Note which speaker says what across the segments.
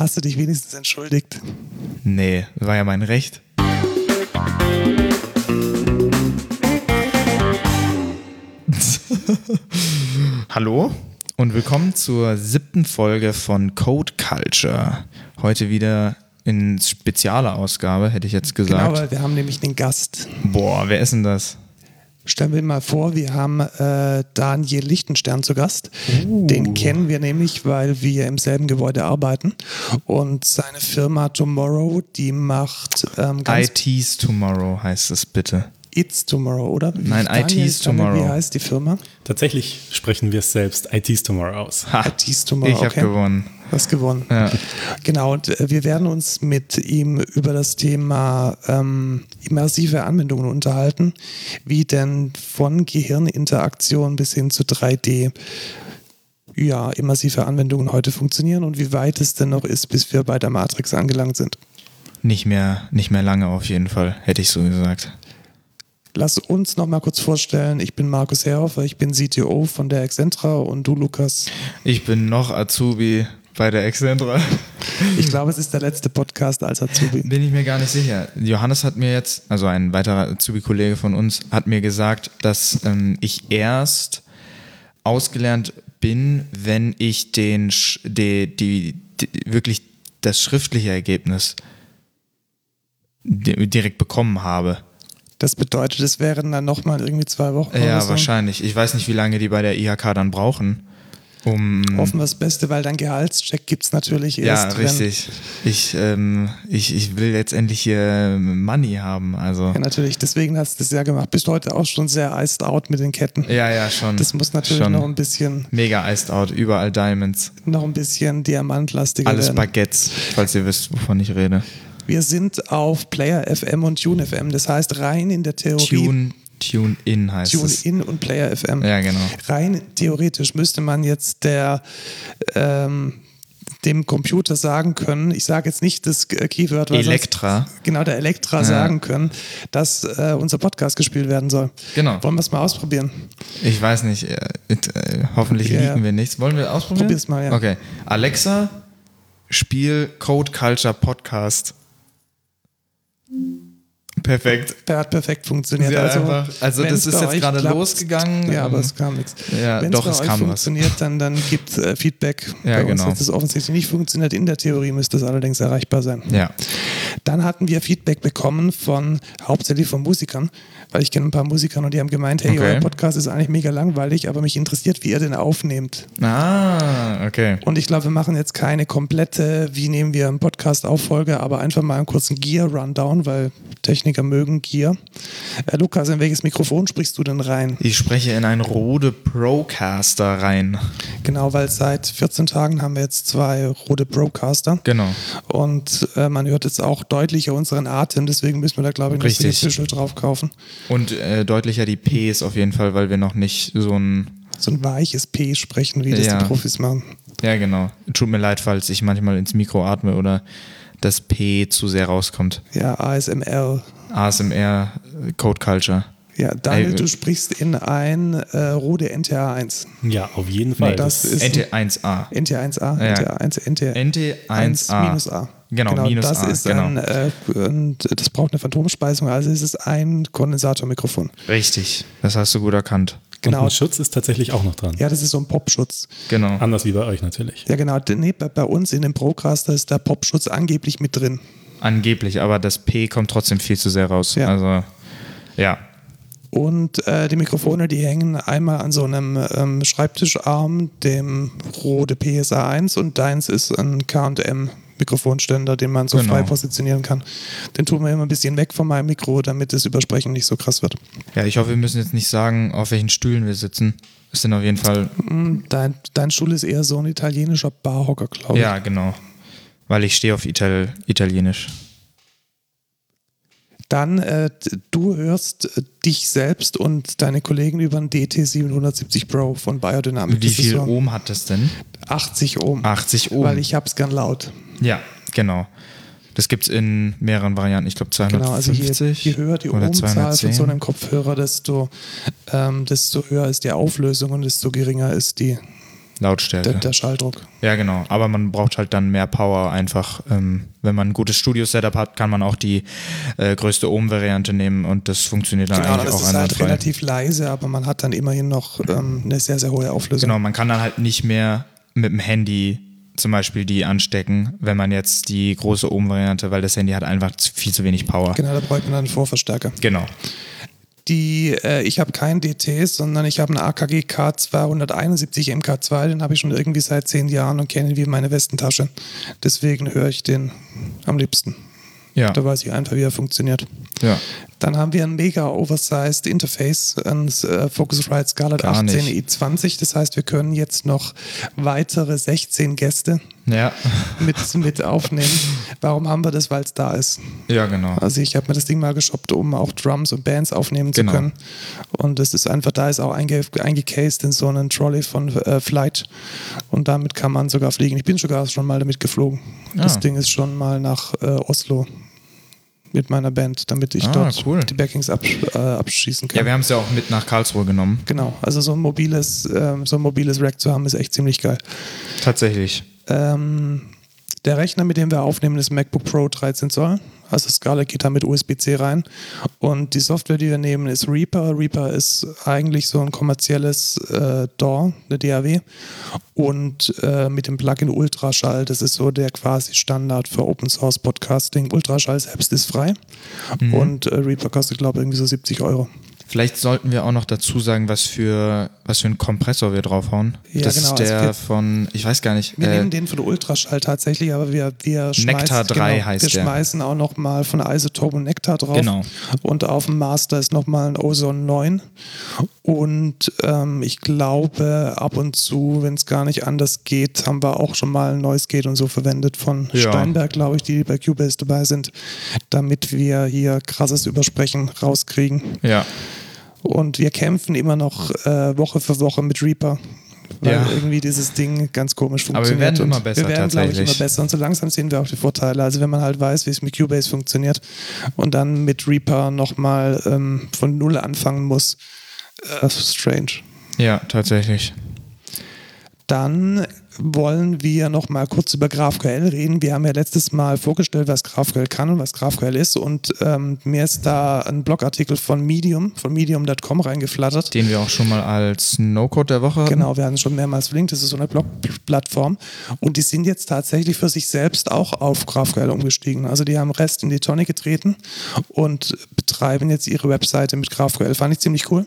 Speaker 1: Hast du dich wenigstens entschuldigt?
Speaker 2: Nee, war ja mein Recht. Hallo und willkommen zur siebten Folge von Code Culture. Heute wieder in spezieller Ausgabe, hätte ich jetzt gesagt.
Speaker 1: Genau, weil wir haben nämlich einen Gast.
Speaker 2: Boah, wer ist denn das?
Speaker 1: Stellen wir mal vor, wir haben äh, Daniel Lichtenstern zu Gast. Den kennen wir nämlich, weil wir im selben Gebäude arbeiten. Und seine Firma Tomorrow, die macht ähm, ganz
Speaker 2: IT's Tomorrow heißt es bitte.
Speaker 1: It's Tomorrow, oder?
Speaker 2: Nein,
Speaker 1: Daniel,
Speaker 2: IT's
Speaker 1: Daniel,
Speaker 2: Tomorrow.
Speaker 1: Wie heißt die Firma?
Speaker 3: Tatsächlich sprechen wir es selbst IT's Tomorrow aus.
Speaker 2: Ha,
Speaker 1: IT's Tomorrow,
Speaker 2: ich habe
Speaker 1: okay.
Speaker 2: gewonnen.
Speaker 1: Was gewonnen.
Speaker 2: Ja.
Speaker 1: Genau, und äh, wir werden uns mit ihm über das Thema ähm, immersive Anwendungen unterhalten, wie denn von Gehirninteraktion bis hin zu 3D ja, immersive Anwendungen heute funktionieren und wie weit es denn noch ist, bis wir bei der Matrix angelangt sind.
Speaker 2: Nicht mehr, nicht mehr lange auf jeden Fall, hätte ich so gesagt.
Speaker 1: Lass uns noch mal kurz vorstellen, ich bin Markus Herhofer, ich bin CTO von der Excentra und du, Lukas.
Speaker 2: Ich bin noch Azubi bei der Excentra.
Speaker 1: Ich glaube, es ist der letzte Podcast als Azubi.
Speaker 2: Bin ich mir gar nicht sicher. Johannes hat mir jetzt, also ein weiterer Azubi-Kollege von uns, hat mir gesagt, dass ähm, ich erst ausgelernt bin, wenn ich den, Sch- die, die, die, wirklich das schriftliche Ergebnis di- direkt bekommen habe.
Speaker 1: Das bedeutet, es wären dann noch mal irgendwie zwei Wochen oder
Speaker 2: Ja, wahrscheinlich. Ich weiß nicht, wie lange die bei der IHK dann brauchen. Um,
Speaker 1: Hoffen wir das Beste, weil dann Gehaltscheck gibt es natürlich
Speaker 2: ja,
Speaker 1: erst. wenn-
Speaker 2: richtig. Ich, ähm, ich, ich will jetzt endlich hier Money haben. Also.
Speaker 1: Ja, natürlich. Deswegen hast du das ja gemacht. Bist heute auch schon sehr iced out mit den Ketten.
Speaker 2: Ja, ja, schon.
Speaker 1: Das muss natürlich
Speaker 2: schon
Speaker 1: noch ein bisschen,
Speaker 2: Mega iced out, überall Diamonds.
Speaker 1: noch ein bisschen diamantlastiger
Speaker 2: Alles
Speaker 1: werden.
Speaker 2: Baguettes, falls ihr wisst, wovon ich rede.
Speaker 1: Wir sind auf Player FM und Tune FM. Das heißt, rein in der Theorie.
Speaker 2: Tune, Tune in heißt
Speaker 1: Tune
Speaker 2: es.
Speaker 1: in und Player FM.
Speaker 2: Ja, genau.
Speaker 1: Rein theoretisch müsste man jetzt der ähm, dem Computer sagen können, ich sage jetzt nicht das Keyword, sonst-
Speaker 2: Elektra.
Speaker 1: genau der Elektra
Speaker 2: Ja.
Speaker 1: sagen können, dass äh, unser Podcast gespielt werden soll.
Speaker 2: Genau.
Speaker 1: Wollen wir es mal ausprobieren?
Speaker 2: Ich weiß nicht, äh, äh, hoffentlich
Speaker 1: Ja,
Speaker 2: liegen wir nichts. Wollen wir ausprobieren?
Speaker 1: Probier's mal, ja.
Speaker 2: Okay. Alexa, Spiel Code Culture Podcast. Perfekt.
Speaker 1: Der hat perfekt funktioniert.
Speaker 2: Sie hat
Speaker 1: also,
Speaker 2: also das ist jetzt gerade
Speaker 1: klappt-
Speaker 2: losgegangen,
Speaker 1: Ja, aber
Speaker 2: ähm,
Speaker 1: es kam nichts.
Speaker 2: ja,
Speaker 1: Wenn
Speaker 2: doch,
Speaker 1: bei
Speaker 2: es
Speaker 1: euch
Speaker 2: kam was.
Speaker 1: funktioniert, dann, dann gibt äh, Feedback.
Speaker 2: Ja,
Speaker 1: bei uns
Speaker 2: genau.
Speaker 1: hat es offensichtlich nicht funktioniert. In der Theorie müsste es allerdings erreichbar sein.
Speaker 2: Ja.
Speaker 1: Dann hatten wir Feedback bekommen von hauptsächlich von Musikern, weil ich kenne ein paar Musiker und die haben gemeint, hey,
Speaker 2: Okay.
Speaker 1: euer Podcast ist eigentlich mega langweilig, aber mich interessiert, wie ihr den aufnehmt.
Speaker 2: Ah, okay.
Speaker 1: Und ich glaube, wir machen jetzt keine komplette, wie nehmen wir einen Podcast auf Folge, aber einfach mal einen kurzen Gear-Rundown, weil Techniker mögen Gear. Äh, Lukas, in welches Mikrofon sprichst du denn rein?
Speaker 2: Ich spreche in einen Rode Procaster rein.
Speaker 1: Genau, weil seit 14 Tagen haben wir jetzt zwei Rode Procaster.
Speaker 2: Genau.
Speaker 1: Und äh, man hört jetzt auch deutlicher unseren Atem, deswegen müssen wir da, glaube ich, noch so. Official drauf kaufen.
Speaker 2: Und äh, deutlicher die Ps auf jeden Fall, weil wir noch nicht so ein.
Speaker 1: So ein weiches P sprechen, wie das
Speaker 2: Ja.
Speaker 1: die Profis machen.
Speaker 2: Ja, genau. Tut mir leid, falls ich manchmal ins Mikro atme oder das P zu sehr rauskommt.
Speaker 1: Ja, ASMR.
Speaker 2: ASMR Code Culture.
Speaker 1: Ja, Daniel,
Speaker 2: Ey,
Speaker 1: du sprichst in ein äh, Rode NTH1.
Speaker 3: Ja, auf jeden Fall.
Speaker 1: das ist-
Speaker 2: NT1A.
Speaker 1: NT1A,
Speaker 2: Ja.
Speaker 1: NT1, NT1
Speaker 2: NT1A.
Speaker 1: minus A.
Speaker 2: Genau, minus
Speaker 1: das
Speaker 2: A,
Speaker 1: ist
Speaker 2: genau.
Speaker 1: ein, äh, und das braucht eine Phantomspeisung, also ist es ein Kondensatormikrofon.
Speaker 2: Richtig. Das hast du gut erkannt.
Speaker 3: Und
Speaker 1: Genau.
Speaker 3: ein Schutz ist tatsächlich auch noch dran.
Speaker 1: Ja, das ist so ein Popschutz.
Speaker 2: Genau.
Speaker 3: Anders wie bei euch natürlich.
Speaker 1: Ja, genau. Nee, bei, bei uns in dem Procaster ist der Popschutz angeblich mit drin.
Speaker 2: Angeblich, aber das P kommt trotzdem viel zu sehr raus.
Speaker 1: Ja.
Speaker 2: Also, ja.
Speaker 1: Und äh, die Mikrofone, die hängen einmal an so einem ähm, Schreibtischarm, dem Rode PSA 1 und deins ist ein KM Mikrofonständer, den man so
Speaker 2: Genau.
Speaker 1: frei positionieren kann. Den tun wir immer ein bisschen weg von meinem Mikro, damit das Übersprechen nicht so krass wird.
Speaker 2: Ja, ich hoffe, wir müssen jetzt nicht sagen, auf welchen Stühlen wir sitzen. Es sind auf jeden Fall.
Speaker 1: Hm, Dein, dein Stuhl ist eher so ein italienischer Barhocker, glaube ich.
Speaker 2: Ja, genau. Weil ich stehe auf Ital Italienisch.
Speaker 1: Dann, äh, du hörst äh, dich selbst und deine Kollegen über einen DT770 Pro von Biodynamic.
Speaker 2: Wie viel
Speaker 1: so
Speaker 2: Ohm hat das denn?
Speaker 1: 80 Ohm.
Speaker 2: 80 Ohm.
Speaker 1: Weil ich hab's gern laut.
Speaker 2: Ja, genau. Das gibt es in mehreren Varianten. Ich glaube
Speaker 1: Genau, also
Speaker 2: 250
Speaker 1: je, je höher die
Speaker 2: oder
Speaker 1: Ohmzahl von
Speaker 2: 210.
Speaker 1: so einem Kopfhörer, desto, ähm, desto höher ist die Auflösung und desto geringer ist die,
Speaker 2: Lautstärke.
Speaker 1: der, der Schalldruck.
Speaker 2: Ja, genau. Aber man braucht halt dann mehr Power einfach. Ähm, wenn man ein gutes Studio-Setup hat, kann man auch die äh, größte Ohm-Variante nehmen und das funktioniert dann
Speaker 1: Genau,
Speaker 2: eigentlich
Speaker 1: das
Speaker 2: auch
Speaker 1: ist halt relativ leise, aber man hat dann immerhin noch ähm, eine sehr, sehr hohe Auflösung.
Speaker 2: Genau, man kann dann halt nicht mehr mit dem Handy zum Beispiel die anstecken, wenn man jetzt die große Ohm-Variante, weil das Handy hat einfach viel zu wenig Power.
Speaker 1: Genau, da bräuchte man dann einen Vorverstärker.
Speaker 2: Genau.
Speaker 1: Die, äh, ich habe keinen DT, sondern ich habe einen AKG K271 MK2, den habe ich schon irgendwie seit zehn Jahren und kenne ihn wie meine Westentasche. Deswegen höre ich den am liebsten.
Speaker 2: Ja.
Speaker 1: Da weiß ich einfach, wie er funktioniert.
Speaker 2: Ja.
Speaker 1: Dann haben wir ein mega oversized Interface, ein äh, Focusrite Scarlett
Speaker 2: Gar
Speaker 1: 18
Speaker 2: nicht.
Speaker 1: i20. Das heißt, wir können jetzt noch weitere 16 Gäste
Speaker 2: Ja.
Speaker 1: mit, mit aufnehmen. Warum haben wir das? Weil es da ist.
Speaker 2: Ja, genau.
Speaker 1: Also ich habe mir das Ding mal geshoppt, um auch Drums und Bands aufnehmen
Speaker 2: Genau.
Speaker 1: zu können. Und das ist einfach, da ist auch einge, eingecased in so einen Trolley von äh, Flight. Und damit kann man sogar fliegen. Ich bin sogar schon mal damit geflogen. Das
Speaker 2: Ah.
Speaker 1: Ding ist schon mal nach äh, Oslo mit meiner Band, damit ich
Speaker 2: Ah,
Speaker 1: dort
Speaker 2: cool.
Speaker 1: die Backings absch äh, abschießen kann.
Speaker 2: Ja, wir haben es ja auch mit nach Karlsruhe genommen.
Speaker 1: genau, also so ein mobiles, ähm, so ein mobiles Rack zu haben, ist echt ziemlich geil.
Speaker 2: Tatsächlich.
Speaker 1: Ähm, der Rechner, mit dem wir aufnehmen, ist MacBook Pro 13 Zoll. Also Scarlett geht da mit USB-C rein. Und die Software, die wir nehmen, ist Reaper. Reaper ist eigentlich so ein kommerzielles äh, DAW, eine DAW. Und äh, mit dem Plugin Ultraschall, das ist so der quasi Standard für Open Source Podcasting. Ultraschall selbst ist frei. Und äh, Reaper kostet, glaube ich, irgendwie so 70 Euro.
Speaker 2: Vielleicht sollten wir auch noch dazu sagen, was für, was für einen Kompressor wir draufhauen.
Speaker 1: Ja,
Speaker 2: das
Speaker 1: genau,
Speaker 2: ist
Speaker 1: also
Speaker 2: der
Speaker 1: wir-
Speaker 2: von, ich weiß gar nicht.
Speaker 1: Wir
Speaker 2: äh,
Speaker 1: nehmen den von Ultraschall tatsächlich, aber wir, wir schmeißen,
Speaker 2: Nectar 3
Speaker 1: genau,
Speaker 2: heißt
Speaker 1: wir
Speaker 2: der.
Speaker 1: schmeißen auch noch mal von Isotope und Nectar drauf.
Speaker 2: Genau.
Speaker 1: Und auf dem Master ist noch mal ein Ozone 9. Und ähm, ich glaube, ab und zu, wenn es gar nicht anders geht, haben wir auch schon mal ein neues Gate und so verwendet von
Speaker 2: Ja.
Speaker 1: Steinberg, glaube ich, die bei Cubase dabei sind, damit wir hier krasses Übersprechen rauskriegen.
Speaker 2: ja.
Speaker 1: Und wir kämpfen immer noch äh, Woche für Woche mit Reaper. Weil
Speaker 2: Ja.
Speaker 1: irgendwie dieses Ding ganz komisch
Speaker 2: Aber wir
Speaker 1: funktioniert.
Speaker 2: werden immer besser
Speaker 1: Wir werden, glaube ich, immer besser. Und so langsam sehen wir auch die Vorteile. Also wenn man halt weiß, wie es mit Cubase funktioniert und dann mit Reaper nochmal ähm, von Null anfangen muss, äh, strange.
Speaker 2: Ja, tatsächlich.
Speaker 1: Dann wollen wir noch mal kurz über GraphQL reden. Wir haben ja letztes Mal vorgestellt, was GraphQL kann und was GraphQL ist. Und ähm, mir ist da ein Blogartikel von Medium, von medium.com reingeflattert.
Speaker 2: Den wir auch schon mal als No-Code der Woche hatten.
Speaker 1: Genau, wir hatten es schon mehrmals verlinkt. Das ist so eine Blog-Plattform. Und die sind jetzt tatsächlich für sich selbst auch auf GraphQL umgestiegen. Also die haben Rest in die Tonne getreten und betreiben jetzt ihre Webseite mit GraphQL. Fand ich ziemlich cool.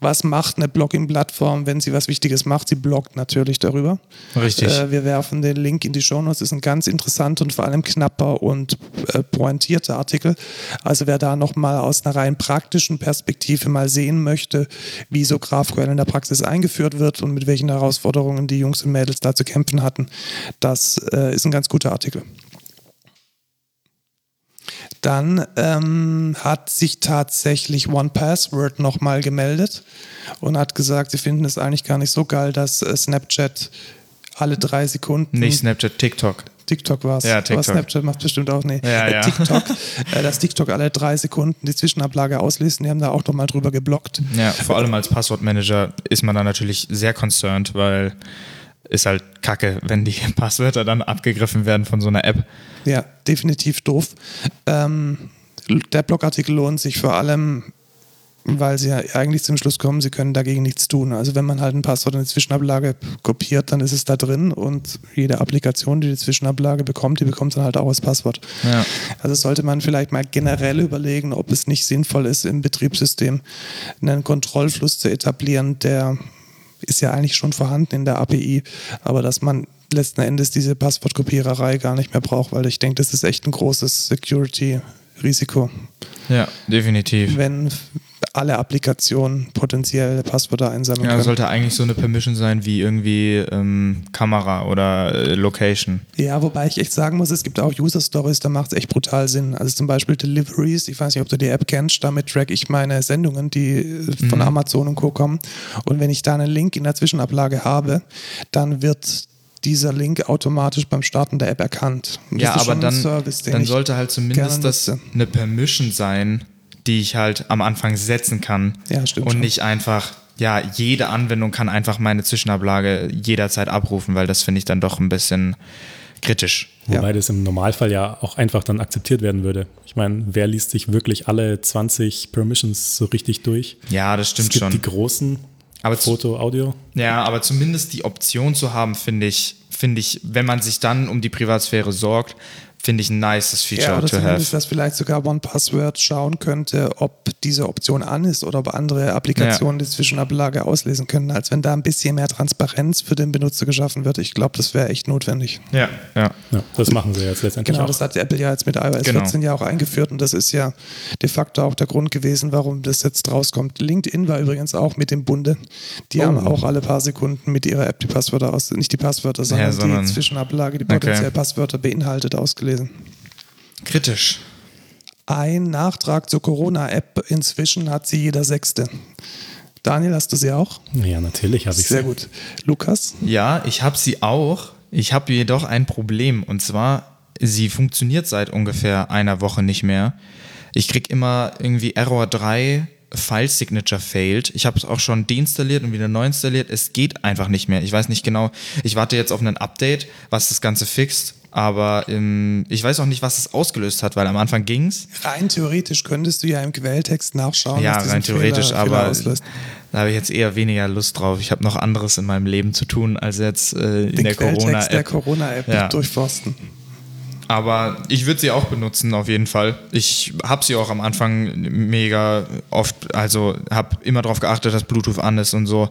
Speaker 1: Was macht eine Blogging-Plattform, wenn sie was Wichtiges macht? Sie bloggt natürlich darüber.
Speaker 2: Richtig.
Speaker 1: Äh, wir werfen den Link in die Shownotes. Ist ein ganz interessanter und vor allem knapper und äh, pointierter Artikel. Also wer da nochmal aus einer rein praktischen Perspektive mal sehen möchte, wie so GraphQL in der Praxis eingeführt wird und mit welchen Herausforderungen die Jungs und Mädels da zu kämpfen hatten, das äh, ist ein ganz guter Artikel. Dann ähm, hat sich tatsächlich OnePassword nochmal gemeldet und hat gesagt, sie finden es eigentlich gar nicht so geil, dass äh, Snapchat alle drei Sekunden.
Speaker 2: Nicht Snapchat, TikTok.
Speaker 1: TikTok war es.
Speaker 2: Ja,
Speaker 1: Aber
Speaker 2: TikTok.
Speaker 1: Snapchat macht bestimmt auch, nee.
Speaker 2: Ja,
Speaker 1: äh,
Speaker 2: ja.
Speaker 1: TikTok, äh, dass TikTok alle drei Sekunden die Zwischenablage ausliest. und Die haben da auch nochmal drüber geblockt.
Speaker 2: Ja, vor allem als Passwortmanager ist man da natürlich sehr concerned, weil ist halt kacke, wenn die Passwörter dann abgegriffen werden von so einer App.
Speaker 1: Ja, definitiv doof. Ähm, der Blogartikel lohnt sich vor allem, weil sie ja eigentlich zum Schluss kommen, sie können dagegen nichts tun. Also wenn man halt ein Passwort in die Zwischenablage kopiert, dann ist es da drin und jede Applikation, die die Zwischenablage bekommt, die bekommt dann halt auch als Passwort.
Speaker 2: Ja.
Speaker 1: Also sollte man vielleicht mal generell überlegen, ob es nicht sinnvoll ist, im Betriebssystem einen Kontrollfluss zu etablieren, der ist ja eigentlich schon vorhanden in der API, aber dass man letzten Endes diese Passwortkopiererei gar nicht mehr braucht, weil ich denke, das ist echt ein großes Security-Risiko,
Speaker 2: Ja, definitiv.
Speaker 1: wenn alle Applikationen potenziell Passwörter einsammeln
Speaker 2: Ja,
Speaker 1: können.
Speaker 2: sollte eigentlich so eine Permission sein wie irgendwie ähm, Kamera oder äh, Location.
Speaker 1: Ja, wobei ich echt sagen muss, es gibt auch User Stories, da macht es echt brutal Sinn. Also zum Beispiel Deliveries, ich weiß nicht, ob du die App kennst, damit track ich meine Sendungen, die äh, von Amazon und Co. kommen. Und wenn ich da einen Link in der Zwischenablage habe, dann wird dieser Link automatisch beim Starten der App erkannt.
Speaker 2: Ja,
Speaker 1: das ist
Speaker 2: aber dann,
Speaker 1: Service,
Speaker 2: dann sollte halt zumindest das eine Permission sein, die ich halt am Anfang setzen kann.
Speaker 1: Ja, stimmt
Speaker 2: Und
Speaker 1: schon.
Speaker 2: nicht einfach ja, jede Anwendung kann einfach meine Zwischenablage jederzeit abrufen, weil das finde ich dann doch ein bisschen kritisch.
Speaker 3: Wobei das im Normalfall ja auch einfach dann akzeptiert werden würde. Ich meine, wer liest sich wirklich alle 20 Permissions so richtig durch?
Speaker 2: Ja, das stimmt
Speaker 3: es gibt
Speaker 2: schon.
Speaker 3: die großen
Speaker 2: Aber
Speaker 3: Foto, Audio.
Speaker 2: Ja, aber zumindest die Option zu haben, finde ich, finde ich, wenn man sich dann um die Privatsphäre sorgt, finde ich ein nices Feature
Speaker 1: Ja, oder
Speaker 2: to
Speaker 1: zumindest,
Speaker 2: have.
Speaker 1: dass vielleicht sogar OnePassword schauen könnte, ob diese Option an ist oder ob andere Applikationen die Zwischenablage auslesen können, als wenn da ein bisschen mehr Transparenz für den Benutzer geschaffen wird. Ich glaube, das wäre echt notwendig.
Speaker 2: Ja, ja.
Speaker 3: Ja, das machen sie jetzt letztendlich
Speaker 1: Genau,
Speaker 3: auch.
Speaker 1: das hat Apple ja jetzt mit iOS
Speaker 2: Genau.
Speaker 1: 14 ja auch eingeführt und das ist ja de facto auch der Grund gewesen, warum das jetzt rauskommt. LinkedIn war übrigens auch mit im Bunde. Die haben
Speaker 2: Oh.
Speaker 1: auch alle paar Sekunden mit ihrer App die Passwörter aus, nicht die Passwörter, sondern,
Speaker 2: sondern-
Speaker 1: die Zwischenablage, die
Speaker 2: Okay.
Speaker 1: potenziell Passwörter beinhaltet, ausgelesen.
Speaker 2: Kritisch.
Speaker 1: Ein Nachtrag zur Corona-App. Inzwischen hat sie jeder Sechste. Daniel, hast du sie auch?
Speaker 3: Ja, natürlich habe ich
Speaker 1: Sehr
Speaker 3: sie.
Speaker 1: gut. Lukas?
Speaker 2: Ja, ich habe sie auch. Ich habe jedoch ein Problem und zwar, sie funktioniert seit ungefähr einer Woche nicht mehr. Ich krieg immer irgendwie Error 3, File Signature failed. Ich habe es auch schon deinstalliert und wieder neu installiert. Es geht einfach nicht mehr. Ich weiß nicht genau. Ich warte jetzt auf ein Update, was das Ganze fixt. Aber ähm, ich weiß auch nicht, was es ausgelöst hat, weil am Anfang ging's.
Speaker 1: Rein theoretisch könntest du ja im Quelltext nachschauen.
Speaker 2: Ja, rein theoretisch,
Speaker 1: Fehler, Fehler
Speaker 2: aber
Speaker 1: auslöst.
Speaker 2: da habe ich jetzt eher weniger Lust drauf. Ich habe noch anderes in meinem Leben zu tun, als jetzt äh, in der
Speaker 1: Quelltext der
Speaker 2: Corona-App.
Speaker 1: Corona-App
Speaker 2: Ja.
Speaker 1: durchforsten.
Speaker 2: Aber ich würde sie auch benutzen, auf jeden Fall. Ich habe sie auch am Anfang mega oft, also habe immer darauf geachtet, dass Bluetooth an ist und so.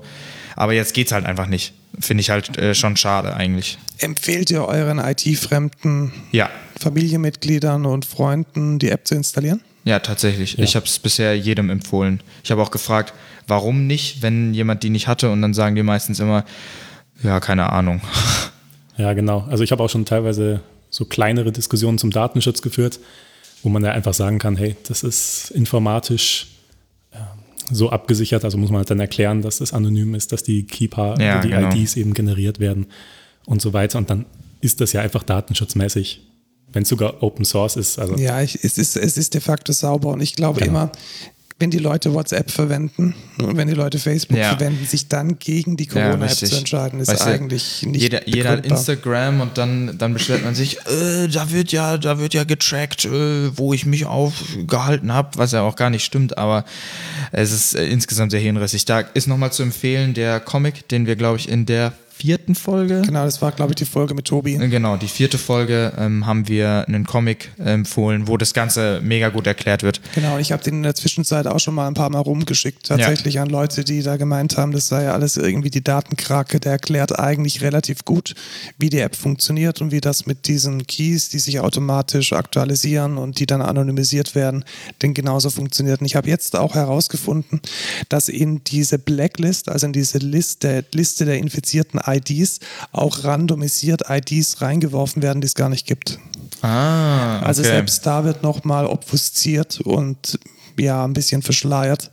Speaker 2: Aber jetzt geht's halt einfach nicht. Finde ich halt äh, schon schade eigentlich.
Speaker 1: Empfehlt ihr euren IT-fremden
Speaker 2: Ja,
Speaker 1: Familienmitgliedern und Freunden die App zu installieren?
Speaker 2: ja, tatsächlich. Ich habe es bisher jedem empfohlen. Ich habe auch gefragt, warum nicht, wenn jemand die nicht hatte und dann sagen die meistens immer, ja, keine Ahnung.
Speaker 3: Ja, genau. Also ich habe auch schon teilweise so kleinere Diskussionen zum Datenschutz geführt, wo man ja einfach sagen kann, hey, das ist informatisch äh, so abgesichert, also muss man halt dann erklären, dass es anonym ist, dass die Keeper,
Speaker 2: Ja,
Speaker 3: die
Speaker 2: genau.
Speaker 3: IDs eben generiert werden und so weiter. Und dann ist das ja einfach datenschutzmäßig, wenn es sogar Open Source ist. Also
Speaker 1: Ja, ich, es, ist, es ist de facto sauber und ich glaube
Speaker 3: Genau.
Speaker 1: immer, wenn die Leute WhatsApp verwenden und wenn die Leute Facebook
Speaker 2: Ja.
Speaker 1: verwenden, sich dann gegen die
Speaker 2: Ja,
Speaker 1: Corona-App
Speaker 2: richtig.
Speaker 1: zu entscheiden, ist
Speaker 2: Weißt
Speaker 1: eigentlich nicht
Speaker 2: Jeder, jeder hat. Instagram und dann, dann beschwert man sich, äh, da wird ja, da wird ja getrackt, äh, wo ich mich aufgehalten habe, was ja auch gar nicht stimmt, aber es ist äh, insgesamt sehr hirnrissig. Da ist nochmal zu empfehlen der Comic, den wir, glaube ich, in der vierten Folge
Speaker 1: Genau, das war, glaube ich, die Folge mit Tobi.
Speaker 2: Äh, Genau, die vierte Folge ähm, haben wir einen Comic empfohlen, wo das Ganze mega gut erklärt wird.
Speaker 1: Genau, ich habe den in der Zwischenzeit auch schon mal ein paar Mal rumgeschickt, tatsächlich an Leute, die da gemeint haben, das sei ja alles irgendwie die Datenkrake. Der erklärt eigentlich relativ gut, wie die App funktioniert und wie das mit diesen Keys, die sich automatisch aktualisieren und die dann anonymisiert werden, denn genauso funktioniert. Und ich habe jetzt auch herausgefunden, dass in diese Blacklist, also in diese Liste, Liste der infizierten IDs, auch randomisiert IDs reingeworfen werden, die es gar nicht gibt.
Speaker 2: Ah, okay.
Speaker 1: Also selbst da wird nochmal obfusziert und ja, ein bisschen verschleiert,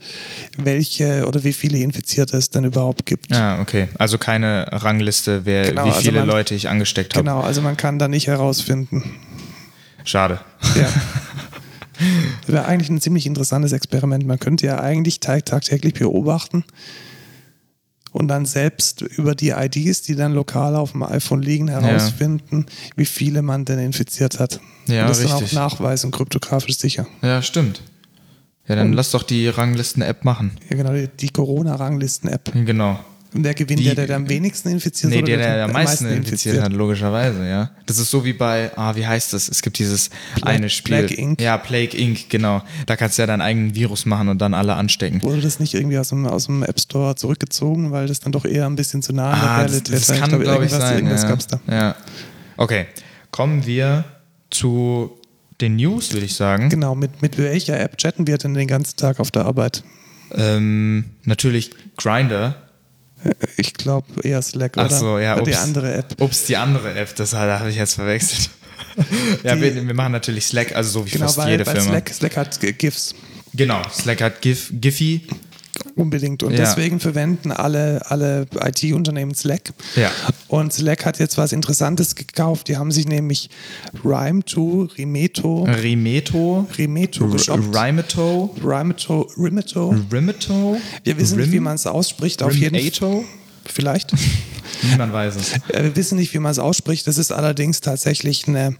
Speaker 1: welche oder wie viele Infizierte es denn überhaupt gibt.
Speaker 2: Ah, okay. Also keine Rangliste, wer,
Speaker 1: Genau,
Speaker 2: wie
Speaker 1: also
Speaker 2: viele
Speaker 1: man-
Speaker 2: Leute ich angesteckt habe.
Speaker 1: Genau, also man kann da nicht herausfinden.
Speaker 2: Schade.
Speaker 1: Ja. Das wäre eigentlich ein ziemlich interessantes Experiment. Man könnte ja eigentlich tag tagtäglich beobachten und dann selbst über die IDs, die dann lokal auf dem iPhone liegen, herausfinden, wie viele man denn infiziert hat.
Speaker 2: Ja,
Speaker 1: und das dann
Speaker 2: richtig.
Speaker 1: auch nachweisen, kryptografisch sicher.
Speaker 2: Ja, stimmt. Ja, dann lass doch die Ranglisten-App machen.
Speaker 1: Ja, genau, die, die Corona-Ranglisten-App.
Speaker 2: Genau.
Speaker 1: Der gewinnt
Speaker 2: Die-
Speaker 1: der, der, der am wenigsten infiziert
Speaker 2: Nee,
Speaker 1: oder
Speaker 2: der, der am meisten infiziert
Speaker 1: infiziert
Speaker 2: hat, logischerweise, ja. Das ist so wie bei, ah, wie heißt das? Es gibt dieses eine Spiel.
Speaker 1: Plague Inc.
Speaker 2: Ja, Plague Inc., genau. Da kannst du ja deinen eigenen Virus machen und dann alle anstecken.
Speaker 1: Wurde das nicht irgendwie aus dem, aus dem App Store zurückgezogen, weil das dann doch eher ein bisschen zu nah an der
Speaker 2: Ah, das,
Speaker 1: Realität
Speaker 2: das
Speaker 1: war?
Speaker 2: kann,
Speaker 1: glaube,
Speaker 2: glaube ich, sein.
Speaker 1: Irgendwas
Speaker 2: ja.
Speaker 1: gab's da.
Speaker 2: ja. Okay, kommen wir zu den News, würde ich sagen.
Speaker 1: Genau, mit, mit welcher App chatten wir denn den ganzen Tag auf der Arbeit?
Speaker 2: Ähm, natürlich Grinder.
Speaker 1: Ich glaube eher Slack
Speaker 2: Ach
Speaker 1: oder,
Speaker 2: so, ja,
Speaker 1: oder die
Speaker 2: ups.
Speaker 1: andere App.
Speaker 2: Ups, die andere App, das da habe ich jetzt verwechselt. ja,
Speaker 1: Die-
Speaker 2: wir, wir machen natürlich Slack, also so wie
Speaker 1: Genau,
Speaker 2: fast
Speaker 1: weil,
Speaker 2: jede
Speaker 1: weil
Speaker 2: Firma.
Speaker 1: Slack, Slack hat GIFs.
Speaker 2: Genau, Slack hat GIF, Giphy
Speaker 1: Unbedingt. Und ja. deswegen verwenden alle, alle IT-Unternehmen Slack.
Speaker 2: Ja.
Speaker 1: Und Slack hat jetzt was Interessantes gekauft. Die haben sich nämlich Rhyme2, Rimeto.
Speaker 2: Rimeto.
Speaker 1: Rimeto
Speaker 2: geshoppt. Rimeto.
Speaker 1: Rimeto. Rimeto.
Speaker 2: Rimeto.
Speaker 1: Wir wissen Rim nicht, wie man es ausspricht. Auf jeden
Speaker 2: Fall.
Speaker 1: Vielleicht.
Speaker 2: Niemand weiß es.
Speaker 1: Äh, wir wissen nicht, wie man es ausspricht. Das ist allerdings tatsächlich eine,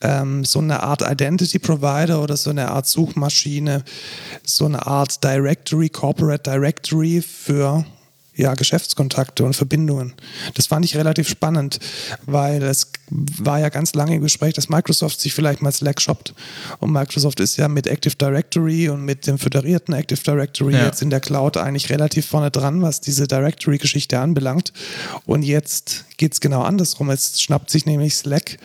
Speaker 1: ähm, so eine Art Identity Provider oder so eine Art Suchmaschine, so eine Art Directory, Corporate Directory für ja, Geschäftskontakte und Verbindungen. Das fand ich relativ spannend, weil es war ja ganz lange im Gespräch, dass Microsoft sich vielleicht mal Slack shoppt. Und Microsoft ist ja mit Active Directory und mit dem föderierten Active Directory ja. jetzt in der Cloud eigentlich relativ vorne dran, was diese Directory-Geschichte anbelangt. Und jetzt geht es genau andersrum. Jetzt schnappt sich nämlich Slack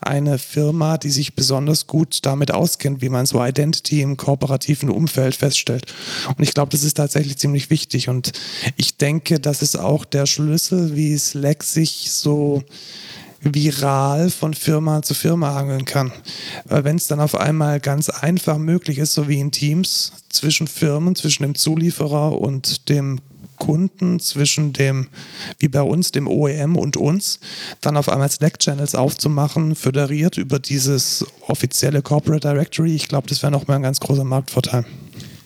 Speaker 1: eine Firma, die sich besonders gut damit auskennt, wie man so Identity im kooperativen Umfeld feststellt. Und ich glaube, das ist tatsächlich ziemlich wichtig. Und ich denke, das ist auch der Schlüssel, wie Slack sich so viral von Firma zu Firma hangeln kann. Wenn es dann auf einmal ganz einfach möglich ist, so wie in Teams, zwischen Firmen, zwischen dem Zulieferer und dem Kunden, zwischen dem, wie bei uns, dem OEM und uns, dann auf einmal Slack-Channels aufzumachen, föderiert über dieses offizielle Corporate Directory. Ich glaube, das wäre nochmal ein ganz großer Marktvorteil.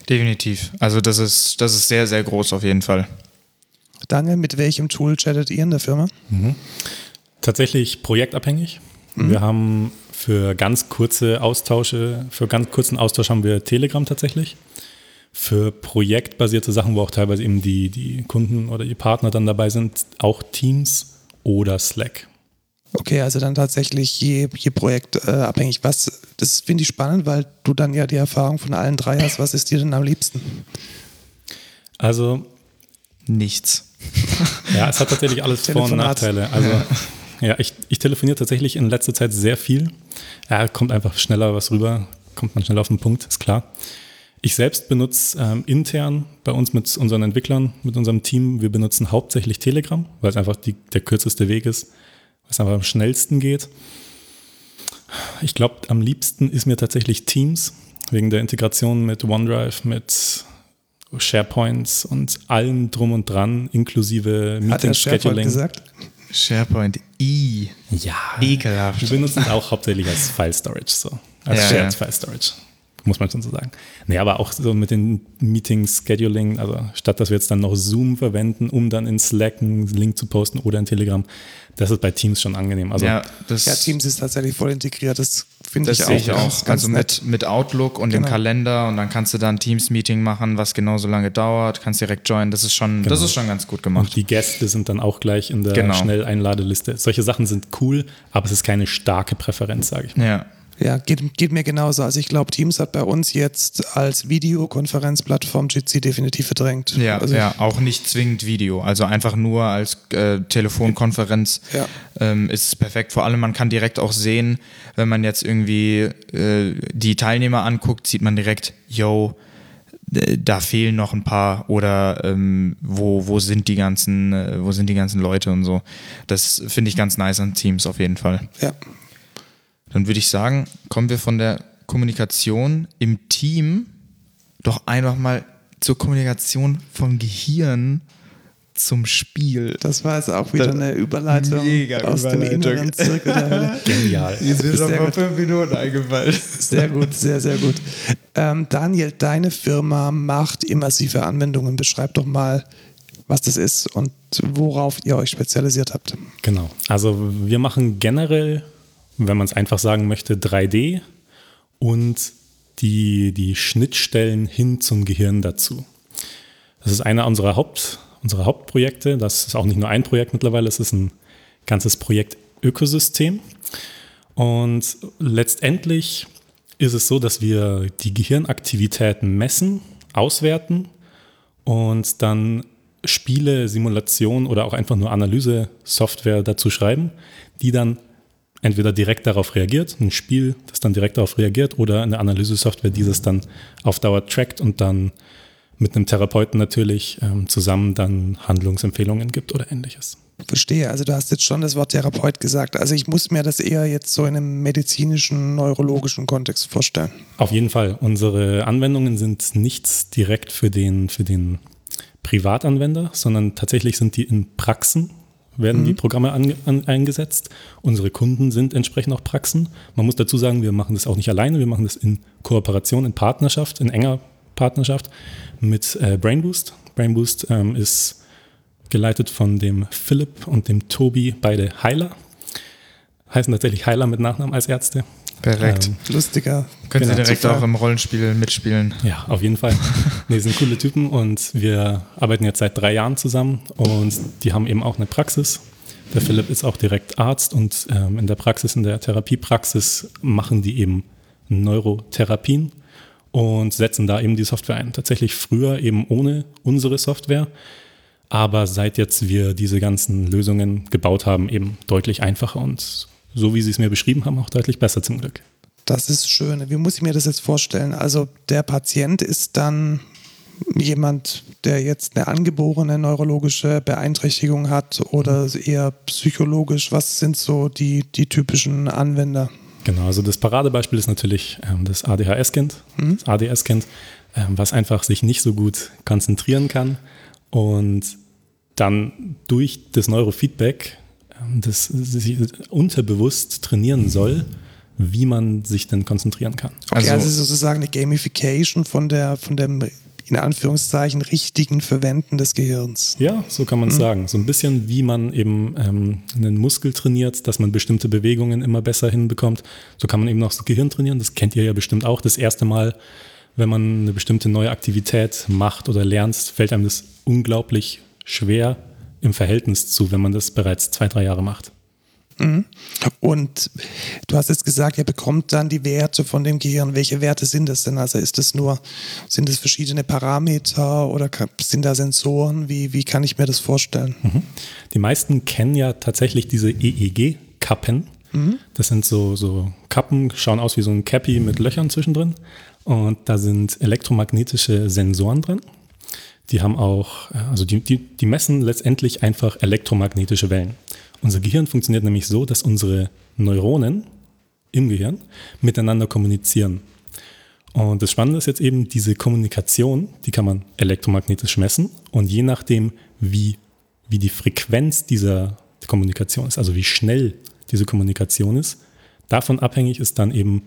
Speaker 2: Definitiv. Also das ist, das ist sehr, sehr groß auf jeden Fall.
Speaker 1: Daniel, mit welchem Tool chattet ihr in der Firma? Mhm.
Speaker 3: Tatsächlich projektabhängig. Mhm. Wir haben für ganz kurze Austausche, für ganz kurzen Austausch haben wir Telegram tatsächlich. Für projektbasierte Sachen, wo auch teilweise eben die, die Kunden oder die Partner dann dabei sind, auch Teams oder Slack.
Speaker 1: Okay, also dann tatsächlich je, je Projekt äh, abhängig. Was, das finde ich spannend, weil du dann ja die Erfahrung von allen drei hast. Was ist dir denn am liebsten?
Speaker 3: Also
Speaker 2: nichts.
Speaker 3: Ja, es hat tatsächlich alles Vor- und Nachteile. Also ja, ich, ich telefoniere tatsächlich in letzter Zeit sehr viel. Ja, kommt einfach schneller was rüber, kommt man schneller auf den Punkt, ist klar. Ich selbst benutze ähm, intern bei uns mit unseren Entwicklern, mit unserem Team, wir benutzen hauptsächlich Telegram, weil es einfach die, der kürzeste Weg ist, weil es einfach am schnellsten geht. Ich glaube, am liebsten ist mir tatsächlich Teams, wegen der Integration mit OneDrive, mit SharePoints und allem drum und dran, inklusive Meeting-Scheduling.
Speaker 1: gesagt?
Speaker 2: SharePoint I.
Speaker 3: Ja.
Speaker 2: Ekelhaft.
Speaker 3: Wir benutzen es auch hauptsächlich als File Storage, so. Als
Speaker 2: Ja,
Speaker 3: Shared
Speaker 2: ja.
Speaker 3: File Storage. Muss man schon so sagen. Nee, aber auch so mit den Meeting-Scheduling, also statt dass wir jetzt dann noch Zoom verwenden, um dann in Slack einen Link zu posten oder in Telegram, das ist bei Teams schon angenehm. Also
Speaker 2: ja, das,
Speaker 1: Ja, Teams ist tatsächlich voll integriert. Das finde
Speaker 2: das
Speaker 1: ich auch.
Speaker 2: ich
Speaker 1: ganz-
Speaker 2: auch.
Speaker 1: ganz
Speaker 2: Also
Speaker 1: nett.
Speaker 2: mit, mit Outlook und dem
Speaker 1: Genau.
Speaker 2: Kalender und dann kannst du da ein Teams-Meeting machen, was genauso lange dauert, kannst direkt joinen. Das ist schon, das
Speaker 3: Genau.
Speaker 2: ist schon ganz gut
Speaker 3: Und
Speaker 2: gemacht.
Speaker 3: die Gäste sind dann auch gleich in der
Speaker 2: Genau.
Speaker 3: Schnelleinladeliste. Solche Sachen sind cool, aber es ist keine starke Präferenz, sage ich mal.
Speaker 2: Ja.
Speaker 1: Ja, geht, geht mir genauso. Also ich glaube, Teams hat bei uns jetzt als Videokonferenzplattform Jitsi definitiv verdrängt.
Speaker 2: Ja,
Speaker 1: also
Speaker 2: ja, auch nicht zwingend Video. Also einfach nur als äh, Telefonkonferenz
Speaker 1: Ja.
Speaker 2: ähm, ist es perfekt. Vor allem, man kann direkt auch sehen, wenn man jetzt irgendwie äh, die Teilnehmer anguckt, sieht man direkt, yo, da fehlen noch ein paar oder ähm, wo, wo sind die ganzen, äh, wo sind die ganzen Leute und so. Das finde ich ganz nice an Teams auf jeden Fall.
Speaker 1: Ja.
Speaker 2: Dann würde ich sagen, kommen wir von der Kommunikation im Team doch einfach mal zur Kommunikation vom Gehirn zum Spiel.
Speaker 1: Das war jetzt auch wieder
Speaker 2: Das-
Speaker 1: eine Überleitung
Speaker 2: Mega
Speaker 1: aus dem
Speaker 2: Überleitung.
Speaker 1: inneren Zirkel der Hölle.
Speaker 3: Genial.
Speaker 2: Jetzt
Speaker 1: ist doch mal
Speaker 2: fünf Minuten eingefallen.
Speaker 1: Sehr gut, sehr, sehr gut. Ähm, Daniel, deine Firma macht immersive Anwendungen. Beschreib doch mal, was das ist und worauf ihr euch spezialisiert habt.
Speaker 3: Genau. Also wir machen generell, wenn man es einfach sagen möchte, 3D und die, die Schnittstellen hin zum Gehirn dazu. Das ist einer unserer, Haupt, unserer Hauptprojekte. Das ist auch nicht nur ein Projekt mittlerweile, es ist ein ganzes Projekt-Ökosystem. Und letztendlich ist es so, dass wir die Gehirnaktivitäten messen, auswerten und dann Spiele, Simulationen oder auch einfach nur Analyse-Software dazu schreiben, die dann entweder direkt darauf reagiert, ein Spiel, das dann direkt darauf reagiert, oder eine Analyse-Software, die das dann auf Dauer trackt und dann mit einem Therapeuten natürlich ähm, zusammen dann Handlungsempfehlungen gibt oder ähnliches.
Speaker 1: Verstehe. Also du hast jetzt schon das Wort Therapeut gesagt. Also ich muss mir das eher jetzt so in einem medizinischen, neurologischen Kontext vorstellen.
Speaker 3: Auf jeden Fall. Unsere Anwendungen sind nichts direkt für den, für den Privatanwender, sondern tatsächlich sind die in Praxen, werden mhm. die Programme an, an, eingesetzt. Unsere Kunden sind entsprechend auch Praxen. Man muss dazu sagen, wir machen das auch nicht alleine, wir machen das in Kooperation, in Partnerschaft, in enger Partnerschaft mit äh, Brainboost. Brainboost ähm, ist geleitet von dem Philipp und dem Tobi, beide Heiler. Heißen tatsächlich Heiler mit Nachnamen als Ärzte.
Speaker 2: Perfekt. Ähm,
Speaker 1: Lustiger.
Speaker 2: Können genau, Sie direkt auch im Rollenspiel mitspielen?
Speaker 3: Ja, auf jeden Fall. nee, sind coole Typen und wir arbeiten jetzt seit drei Jahren zusammen und die haben eben auch eine Praxis. Der Philipp ist auch direkt Arzt und ähm, in der Praxis, in der Therapiepraxis machen die eben Neurotherapien und setzen da eben die Software ein. Tatsächlich früher eben ohne unsere Software, aber seit jetzt wir diese ganzen Lösungen gebaut haben, eben deutlich einfacher und so wie Sie es mir beschrieben haben, auch deutlich besser zum Glück.
Speaker 1: Das ist schön. Wie muss ich mir das jetzt vorstellen? Also der Patient ist dann jemand, der jetzt eine angeborene neurologische Beeinträchtigung hat oder eher psychologisch? Was sind so die, die typischen Anwender?
Speaker 3: Genau, also das Paradebeispiel ist natürlich ähm, das ADHS-Kind, mhm. das ADS-Kind, ähm, was einfach sich nicht so gut konzentrieren kann und dann durch das Neurofeedback das sich unterbewusst trainieren soll, wie man sich denn konzentrieren kann.
Speaker 1: Okay, also, also sozusagen eine Gamification von der von dem in Anführungszeichen richtigen Verwenden des Gehirns.
Speaker 3: Ja, so kann man es mhm. sagen. So ein bisschen wie man eben ähm, einen Muskel trainiert, dass man bestimmte Bewegungen immer besser hinbekommt. So kann man eben auch das Gehirn trainieren. Das kennt ihr ja bestimmt auch. Das erste Mal, wenn man eine bestimmte neue Aktivität macht oder lernt, fällt einem das unglaublich schwer im Verhältnis zu, wenn man das bereits zwei, drei Jahre macht.
Speaker 1: Mhm. Und du hast jetzt gesagt, ihr bekommt dann die Werte von dem Gehirn. Welche Werte sind das denn? Also ist das nur, sind es verschiedene Parameter oder sind da Sensoren? Wie, wie kann ich mir das vorstellen? Mhm.
Speaker 3: Die meisten kennen ja tatsächlich diese EEG-Kappen. Mhm. Das sind so, so Kappen, schauen aus wie so ein Cappy mit Löchern zwischendrin. Und da sind elektromagnetische Sensoren drin. Die haben auch, also die, die, die messen letztendlich einfach elektromagnetische Wellen. Unser Gehirn funktioniert nämlich so, dass unsere Neuronen im Gehirn miteinander kommunizieren. Und das Spannende ist jetzt eben, diese Kommunikation, die kann man elektromagnetisch messen und je nachdem, wie, wie die Frequenz dieser Kommunikation ist, also wie schnell diese Kommunikation ist, davon abhängig ist dann eben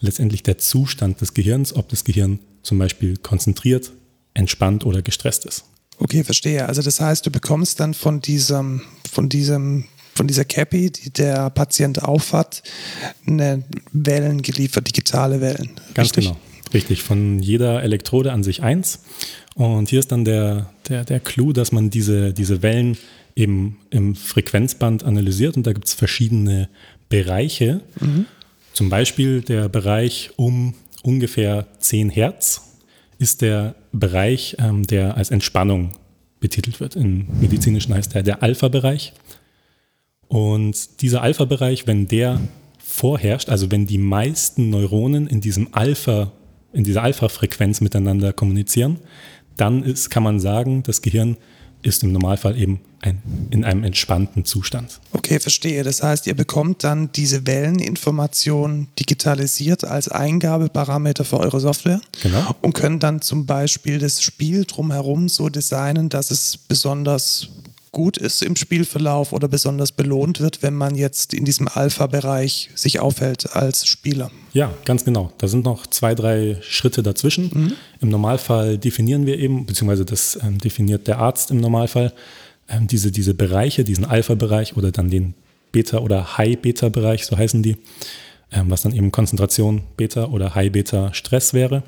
Speaker 3: letztendlich der Zustand des Gehirns, ob das Gehirn zum Beispiel konzentriert, entspannt oder gestresst ist.
Speaker 1: Okay, verstehe. Also das heißt, du bekommst dann von diesem, von diesem, von dieser Cappy, die der Patient aufhat, eine Wellen geliefert, digitale Wellen.
Speaker 3: Ganz richtig? genau. Richtig, von jeder Elektrode an sich eins. Und hier ist dann der, der, der Clou, dass man diese, diese Wellen eben im Frequenzband analysiert und da gibt es verschiedene Bereiche. Mhm. Zum Beispiel der Bereich um ungefähr 10 Hertz ist der Bereich, ähm, der als Entspannung betitelt wird. Im medizinischen heißt der der Alpha-Bereich. Und dieser Alpha-Bereich, wenn der vorherrscht, also wenn die meisten Neuronen in diesem Alpha, in dieser Alpha-Frequenz miteinander kommunizieren, dann ist, kann man sagen, das Gehirn ist im Normalfall eben ein, in einem entspannten Zustand.
Speaker 1: Okay, verstehe. Das heißt, ihr bekommt dann diese Welleninformation digitalisiert als Eingabeparameter für eure Software
Speaker 3: genau.
Speaker 1: und könnt dann zum Beispiel das Spiel drumherum so designen, dass es besonders gut ist im Spielverlauf oder besonders belohnt wird, wenn man jetzt in diesem Alpha-Bereich sich aufhält als Spieler.
Speaker 3: Ja, ganz genau. Da sind noch zwei, drei Schritte dazwischen. Mhm. Im Normalfall definieren wir eben, beziehungsweise das ähm, definiert der Arzt im Normalfall, ähm, diese, diese Bereiche, diesen Alpha-Bereich oder dann den Beta- oder High-Beta-Bereich, so heißen die, ähm, was dann eben Konzentration Beta oder High-Beta-Stress wäre.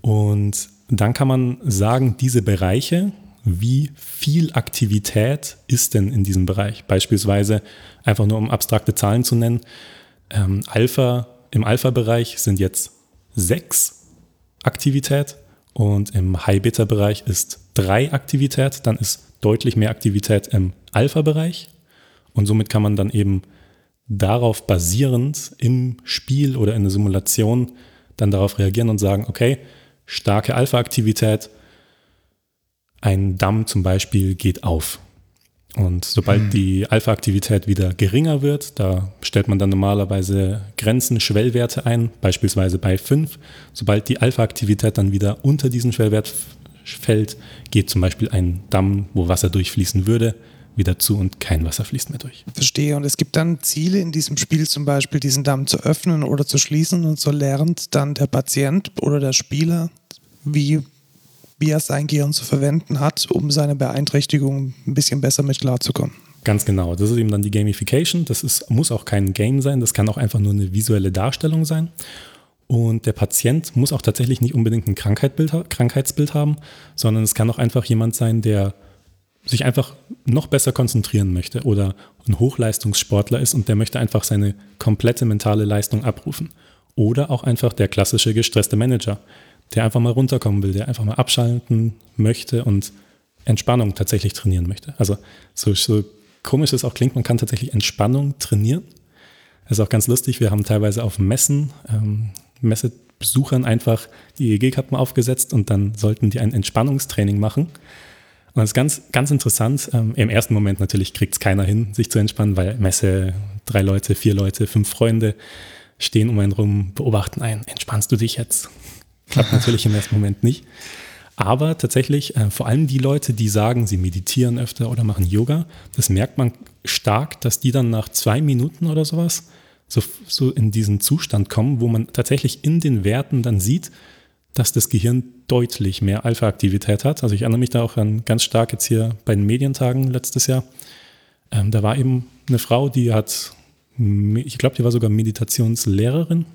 Speaker 3: Und dann kann man sagen, diese Bereiche, wie viel Aktivität ist denn in diesem Bereich? Beispielsweise einfach nur um abstrakte Zahlen zu nennen. Ähm, Alpha, im Alpha-Bereich sind jetzt sechs Aktivität und im High-Beta-Bereich ist drei Aktivität. Dann ist deutlich mehr Aktivität im Alpha-Bereich und somit kann man dann eben darauf basierend im Spiel oder in der Simulation dann darauf reagieren und sagen, okay, starke Alpha-Aktivität, ein Damm zum Beispiel geht auf. Und sobald hm. die Alpha-Aktivität wieder geringer wird, da stellt man dann normalerweise Grenzen, Schwellwerte ein, beispielsweise bei 5. Sobald die Alpha-Aktivität dann wieder unter diesen Schwellwert fällt, geht zum Beispiel ein Damm, wo Wasser durchfließen würde, wieder zu und kein Wasser fließt mehr durch.
Speaker 1: Verstehe. Und es gibt dann Ziele in diesem Spiel, zum Beispiel diesen Damm zu öffnen oder zu schließen und so lernt dann der Patient oder der Spieler, wie, wie er sein Gehirn zu verwenden hat, um seine Beeinträchtigung ein bisschen besser mit klarzukommen.
Speaker 3: Ganz genau. Das ist eben dann die Gamification. Das ist, muss auch kein Game sein. Das kann auch einfach nur eine visuelle Darstellung sein. Und der Patient muss auch tatsächlich nicht unbedingt ein Krankheitsbild haben, sondern es kann auch einfach jemand sein, der sich einfach noch besser konzentrieren möchte oder ein Hochleistungssportler ist und der möchte einfach seine komplette mentale Leistung abrufen. Oder auch einfach der klassische gestresste Manager, der einfach mal runterkommen will, der einfach mal abschalten möchte und Entspannung tatsächlich trainieren möchte. Also so, so komisch es auch klingt, man kann tatsächlich Entspannung trainieren. Das ist auch ganz lustig. Wir haben teilweise auf Messen, ähm, Messebesuchern einfach die EEG-Kappen aufgesetzt und dann sollten die ein Entspannungstraining machen. Und das ist ganz, ganz interessant. Ähm, Im ersten Moment natürlich kriegt es keiner hin, sich zu entspannen, weil Messe, drei Leute, vier Leute, fünf Freunde stehen um einen rum, beobachten einen. Entspannst du dich jetzt? Klappt natürlich im ersten Moment nicht. Aber tatsächlich, äh, vor allem die Leute, die sagen, sie meditieren öfter oder machen Yoga, das merkt man stark, dass die dann nach zwei Minuten oder sowas so, so in diesen Zustand kommen, wo man tatsächlich in den Werten dann sieht, dass das Gehirn deutlich mehr Alpha-Aktivität hat. Also ich erinnere mich da auch an ganz stark jetzt hier bei den Medientagen letztes Jahr. Ähm, da war eben eine Frau, die hat, ich glaube, die war sogar Meditationslehrerin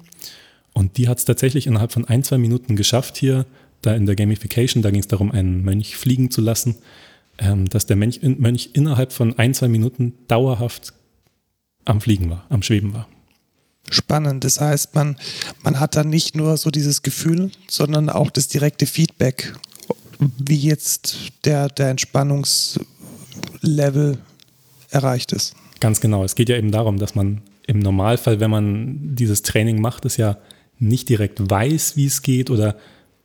Speaker 3: und die hat es tatsächlich innerhalb von ein, zwei Minuten geschafft, hier da in der Gamification, da ging es darum, einen Mönch fliegen zu lassen, ähm, dass der Mönch, Mönch innerhalb von ein, zwei Minuten dauerhaft am Fliegen war, am Schweben war.
Speaker 1: Spannend. Das heißt, man, man hat dann nicht nur so dieses Gefühl, sondern auch das direkte Feedback, wie jetzt der, der Entspannungslevel erreicht ist.
Speaker 3: Ganz genau. Es geht ja eben darum, dass man im Normalfall, wenn man dieses Training macht, es ja nicht direkt weiß, wie es geht oder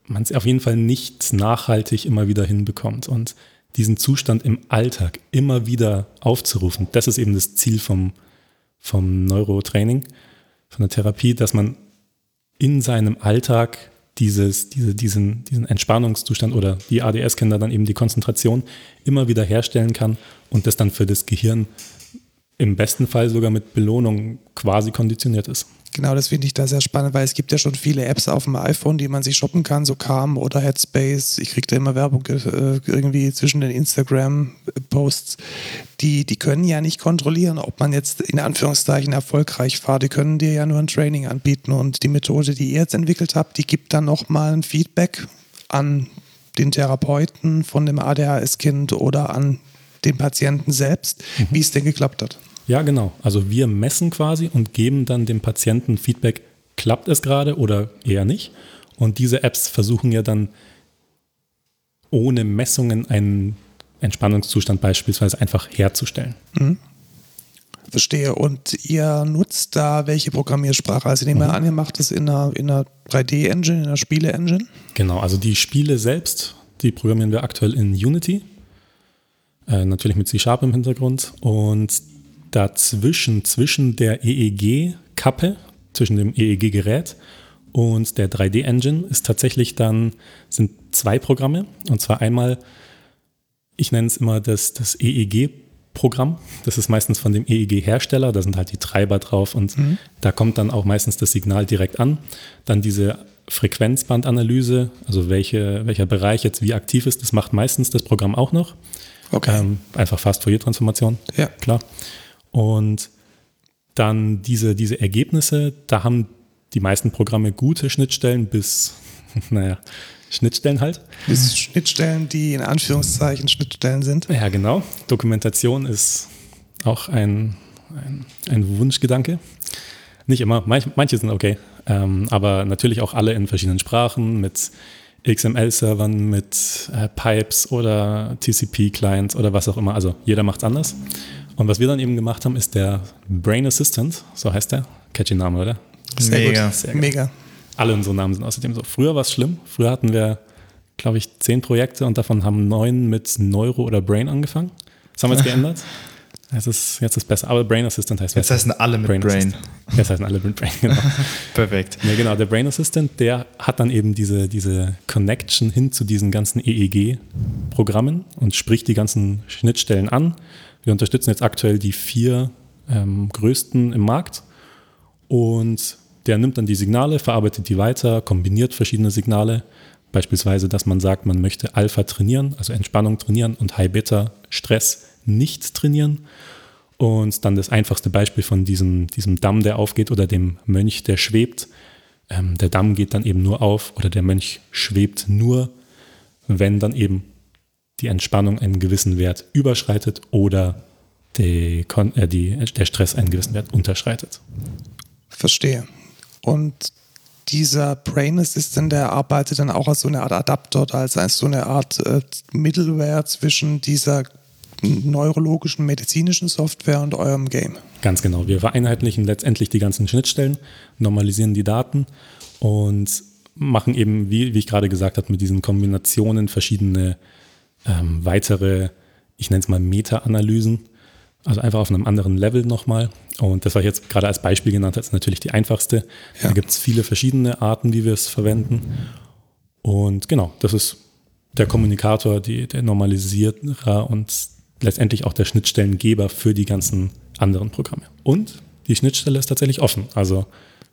Speaker 3: man es auf jeden Fall nicht nachhaltig immer wieder hinbekommt. Und diesen Zustand im Alltag immer wieder aufzurufen, das ist eben das Ziel vom, vom Neurotraining von der Therapie, dass man in seinem Alltag dieses, diese, diesen, diesen Entspannungszustand oder die ADS-Kinder dann eben die Konzentration immer wieder herstellen kann und das dann für das Gehirn im besten Fall sogar mit Belohnung quasi konditioniert ist.
Speaker 1: Genau, das finde ich da sehr spannend, weil es gibt ja schon viele Apps auf dem iPhone, die man sich shoppen kann, so Calm oder Headspace. Ich kriege da immer Werbung äh, irgendwie zwischen den Instagram-Posts. Die, die können ja nicht kontrollieren, ob man jetzt in Anführungszeichen erfolgreich war. Die können dir ja nur ein Training anbieten und die Methode, die ihr jetzt entwickelt habt, die gibt dann nochmal ein Feedback an den Therapeuten von dem ADHS-Kind oder an den Patienten selbst, mhm. wie es denn geklappt hat.
Speaker 3: Ja, genau. Also wir messen quasi und geben dann dem Patienten Feedback, klappt es gerade oder eher nicht. Und diese Apps versuchen ja dann ohne Messungen einen Entspannungszustand beispielsweise einfach herzustellen. Mhm.
Speaker 1: Verstehe. Und ihr nutzt da welche Programmiersprache? Also nehme mhm. an, ihr macht das in einer, in einer 3D-Engine, in einer Spiele-Engine?
Speaker 3: Genau, also die Spiele selbst, die programmieren wir aktuell in Unity. Äh, natürlich mit C-Sharp im Hintergrund. Und dazwischen, zwischen der EEG-Kappe, zwischen dem EEG-Gerät und der 3D-Engine ist tatsächlich dann, sind zwei Programme. Und zwar einmal, ich nenne es immer das, das EEG-Programm. Das ist meistens von dem EEG-Hersteller, da sind halt die Treiber drauf und mhm. da kommt dann auch meistens das Signal direkt an. Dann diese Frequenzbandanalyse, also welche, welcher Bereich jetzt wie aktiv ist, das macht meistens das Programm auch noch. Okay. Ähm, einfach Fast-Fourier-Transformation. Ja. Klar. Und dann diese, diese Ergebnisse, da haben die meisten Programme gute Schnittstellen bis, naja, Schnittstellen halt.
Speaker 1: Bis Schnittstellen, die in Anführungszeichen Schnittstellen sind.
Speaker 3: Ja, genau. Dokumentation ist auch ein, ein, ein Wunschgedanke. Nicht immer, manch, manche sind okay. Ähm, aber natürlich auch alle in verschiedenen Sprachen mit XML-Servern, mit äh, Pipes oder TCP-Clients oder was auch immer. Also jeder macht es anders. Und was wir dann eben gemacht haben, ist der Brain Assistant, so heißt der. Catchy Name, oder?
Speaker 1: Sehr Mega. Gut. Sehr Mega.
Speaker 3: Alle unsere Namen sind außerdem so. Früher war es schlimm. Früher hatten wir, glaube ich, zehn Projekte und davon haben neun mit Neuro oder Brain angefangen. Das haben wir jetzt geändert. Es ist, jetzt ist besser. Aber Brain Assistant heißt
Speaker 2: Jetzt heißen alle mit Brain. Brain.
Speaker 3: Jetzt heißen alle mit Brain, genau.
Speaker 2: Perfekt.
Speaker 3: Ja, genau. Der Brain Assistant, der hat dann eben diese, diese Connection hin zu diesen ganzen EEG-Programmen und spricht die ganzen Schnittstellen an. Wir unterstützen jetzt aktuell die vier ähm, größten im Markt und der nimmt dann die Signale, verarbeitet die weiter, kombiniert verschiedene Signale. Beispielsweise, dass man sagt, man möchte Alpha trainieren, also Entspannung trainieren und High Beta Stress nicht trainieren. Und dann das einfachste Beispiel von diesem, diesem Damm, der aufgeht oder dem Mönch, der schwebt. Ähm, der Damm geht dann eben nur auf oder der Mönch schwebt nur, wenn dann eben die Entspannung einen gewissen Wert überschreitet oder die, äh, die, der Stress einen gewissen Wert unterschreitet.
Speaker 1: Verstehe. Und dieser Brain Assistant, der arbeitet dann auch als so eine Art Adapter, also als so eine Art äh, Middleware zwischen dieser neurologischen, medizinischen Software und eurem Game.
Speaker 3: Ganz genau. Wir vereinheitlichen letztendlich die ganzen Schnittstellen, normalisieren die Daten und machen eben, wie, wie ich gerade gesagt habe, mit diesen Kombinationen verschiedene ähm, weitere, ich nenne es mal Meta-Analysen, also einfach auf einem anderen Level nochmal. Und das, was ich jetzt gerade als Beispiel genannt habe, ist natürlich die einfachste. Ja. Da gibt es viele verschiedene Arten, wie wir es verwenden. Und genau, das ist der Kommunikator, die, der Normalisierer und letztendlich auch der Schnittstellengeber für die ganzen anderen Programme. Und die Schnittstelle ist tatsächlich offen. Also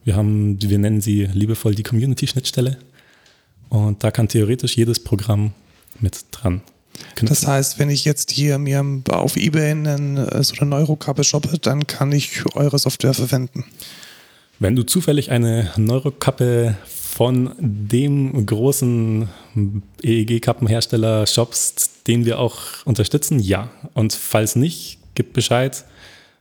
Speaker 3: wir haben, wir nennen sie liebevoll die Community-Schnittstelle. Und da kann theoretisch jedes Programm mit dran
Speaker 1: das heißt, wenn ich jetzt hier mir auf Ebay einen, äh, so eine Neurokappe shoppe, dann kann ich eure Software verwenden.
Speaker 3: Wenn du zufällig eine Neurokappe von dem großen EEG-Kappenhersteller shoppst, den wir auch unterstützen, ja. Und falls nicht, gib Bescheid,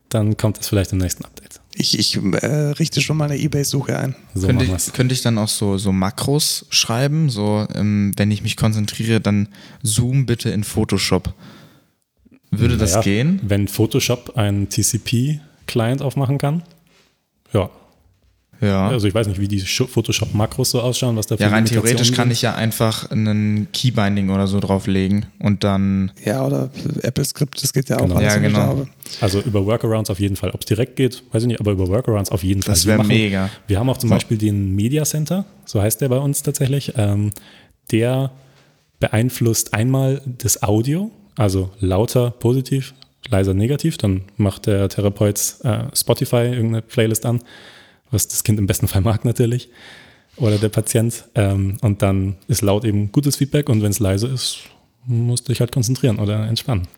Speaker 3: dann kommt das vielleicht im nächsten Update.
Speaker 1: Ich, ich äh, richte schon mal eine Ebay-Suche ein.
Speaker 2: So könnte, ich, könnte ich dann auch so, so Makros schreiben? So, ähm, wenn ich mich konzentriere, dann zoom bitte in Photoshop. Würde naja, das gehen?
Speaker 3: Wenn Photoshop einen TCP-Client aufmachen kann, ja, ja. Also ich weiß nicht, wie die Photoshop-Makros so ausschauen, was da für
Speaker 2: Ja, rein theoretisch kann ich ja einfach einen Keybinding oder so drauflegen und dann.
Speaker 1: Ja, oder Apple Script, das geht ja auch
Speaker 2: genau. Ja, genau.
Speaker 3: Also über Workarounds auf jeden Fall. Ob es direkt geht, weiß ich nicht, aber über Workarounds auf jeden Fall.
Speaker 2: Das wäre mega.
Speaker 3: Wir haben auch zum so. Beispiel den Media Center, so heißt der bei uns tatsächlich. Ähm, der beeinflusst einmal das Audio, also lauter positiv, leiser negativ. Dann macht der Therapeut äh, Spotify irgendeine Playlist an was das Kind im besten Fall mag natürlich, oder der Patient. Ähm, und dann ist laut eben gutes Feedback und wenn es leise ist, musst du dich halt konzentrieren oder entspannen.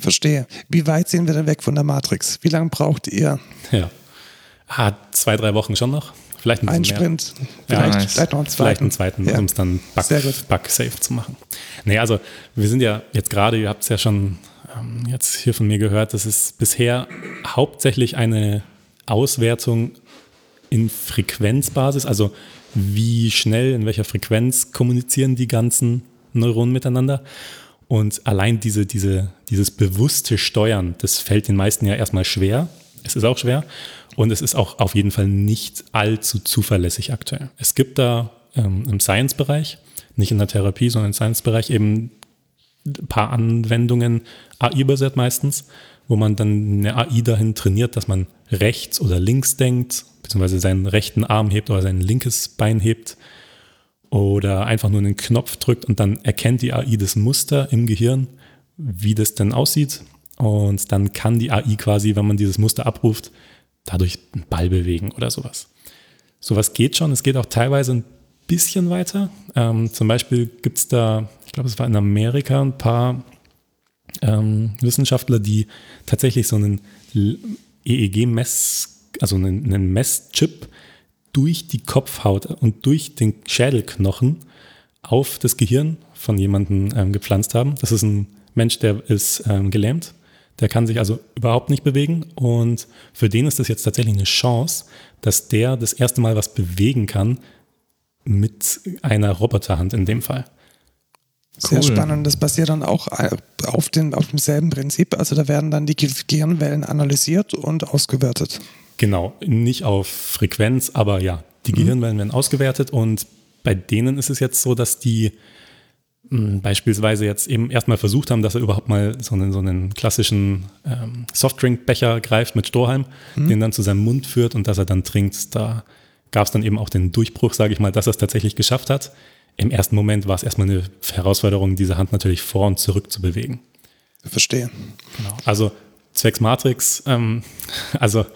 Speaker 1: Verstehe. Wie weit sind wir denn weg von der Matrix? Wie lange braucht ihr?
Speaker 3: Ja. Ah, zwei, drei Wochen schon noch. Vielleicht ein,
Speaker 1: ein Sprint. Vielleicht, ja, vielleicht noch einen zweiten.
Speaker 3: Vielleicht einen zweiten, ja. um es dann bug, bug safe zu machen. Nee, also wir sind ja jetzt gerade, ihr habt es ja schon ähm, jetzt hier von mir gehört, das ist bisher hauptsächlich eine Auswertung in Frequenzbasis, also wie schnell, in welcher Frequenz kommunizieren die ganzen Neuronen miteinander. Und allein diese, diese, dieses bewusste Steuern, das fällt den meisten ja erstmal schwer. Es ist auch schwer und es ist auch auf jeden Fall nicht allzu zuverlässig aktuell. Es gibt da ähm, im Science-Bereich, nicht in der Therapie, sondern im Science-Bereich eben ein paar Anwendungen, AI-basiert meistens, wo man dann eine AI dahin trainiert, dass man rechts oder links denkt beziehungsweise seinen rechten Arm hebt oder sein linkes Bein hebt oder einfach nur einen Knopf drückt und dann erkennt die AI das Muster im Gehirn, wie das denn aussieht. Und dann kann die AI quasi, wenn man dieses Muster abruft, dadurch einen Ball bewegen oder sowas. Sowas geht schon. Es geht auch teilweise ein bisschen weiter. Ähm, zum Beispiel gibt es da, ich glaube, es war in Amerika, ein paar ähm, Wissenschaftler, die tatsächlich so einen EEG-Mess also einen, einen Messchip durch die Kopfhaut und durch den Schädelknochen auf das Gehirn von jemandem ähm, gepflanzt haben. Das ist ein Mensch, der ist ähm, gelähmt, der kann sich also überhaupt nicht bewegen und für den ist das jetzt tatsächlich eine Chance, dass der das erste Mal was bewegen kann mit einer Roboterhand in dem Fall.
Speaker 1: Sehr cool. spannend. Das basiert dann auch äh, auf, den, auf demselben Prinzip. Also da werden dann die Gehirnwellen analysiert und ausgewertet.
Speaker 3: Genau, nicht auf Frequenz, aber ja, die mhm. Gehirnwellen werden ausgewertet und bei denen ist es jetzt so, dass die beispielsweise jetzt eben erstmal versucht haben, dass er überhaupt mal so einen, so einen klassischen ähm, Softdrinkbecher greift mit Strohhalm, mhm. den dann zu seinem Mund führt und dass er dann trinkt. Da gab es dann eben auch den Durchbruch, sage ich mal, dass er es tatsächlich geschafft hat. Im ersten Moment war es erstmal eine Herausforderung, diese Hand natürlich vor und zurück zu bewegen.
Speaker 1: Verstehe.
Speaker 3: Genau. Also zwecks Matrix, ähm, also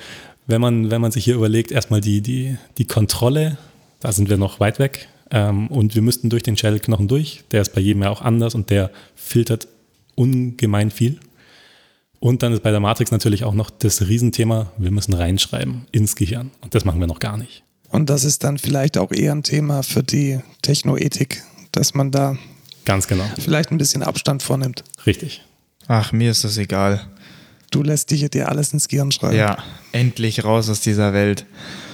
Speaker 3: wenn man, wenn man sich hier überlegt, erstmal die, die, die Kontrolle, da sind wir noch weit weg. Ähm, und wir müssten durch den Schädelknochen durch. Der ist bei jedem ja auch anders und der filtert ungemein viel. Und dann ist bei der Matrix natürlich auch noch das Riesenthema, wir müssen reinschreiben ins Gehirn. Und das machen wir noch gar nicht.
Speaker 1: Und das ist dann vielleicht auch eher ein Thema für die Technoethik, dass man da
Speaker 3: ganz genau
Speaker 1: vielleicht ein bisschen Abstand vornimmt.
Speaker 3: Richtig.
Speaker 2: Ach, mir ist das egal.
Speaker 1: Du lässt dich dir alles ins Gehirn schreiben.
Speaker 2: Ja, endlich raus aus dieser Welt.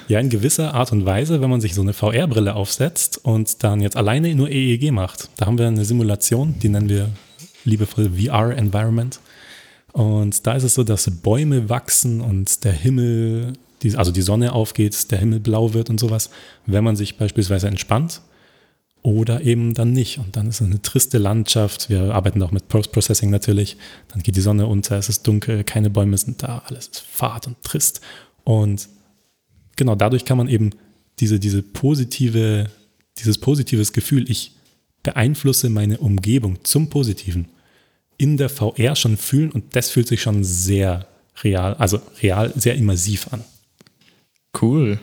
Speaker 3: Ja, in gewisser Art und Weise, wenn man sich so eine VR-Brille aufsetzt und dann jetzt alleine nur EEG macht. Da haben wir eine Simulation, die nennen wir liebevoll VR-Environment. Und da ist es so, dass Bäume wachsen und der Himmel, also die Sonne aufgeht, der Himmel blau wird und sowas, wenn man sich beispielsweise entspannt oder eben dann nicht. Und dann ist es eine triste Landschaft. Wir arbeiten auch mit Post-Processing natürlich. Dann geht die Sonne unter, es ist dunkel, keine Bäume sind da, alles ist fad und trist. Und genau dadurch kann man eben diese, diese positive, dieses positives Gefühl, ich beeinflusse meine Umgebung zum Positiven, in der VR schon fühlen und das fühlt sich schon sehr real, also real, sehr immersiv an.
Speaker 2: Cool.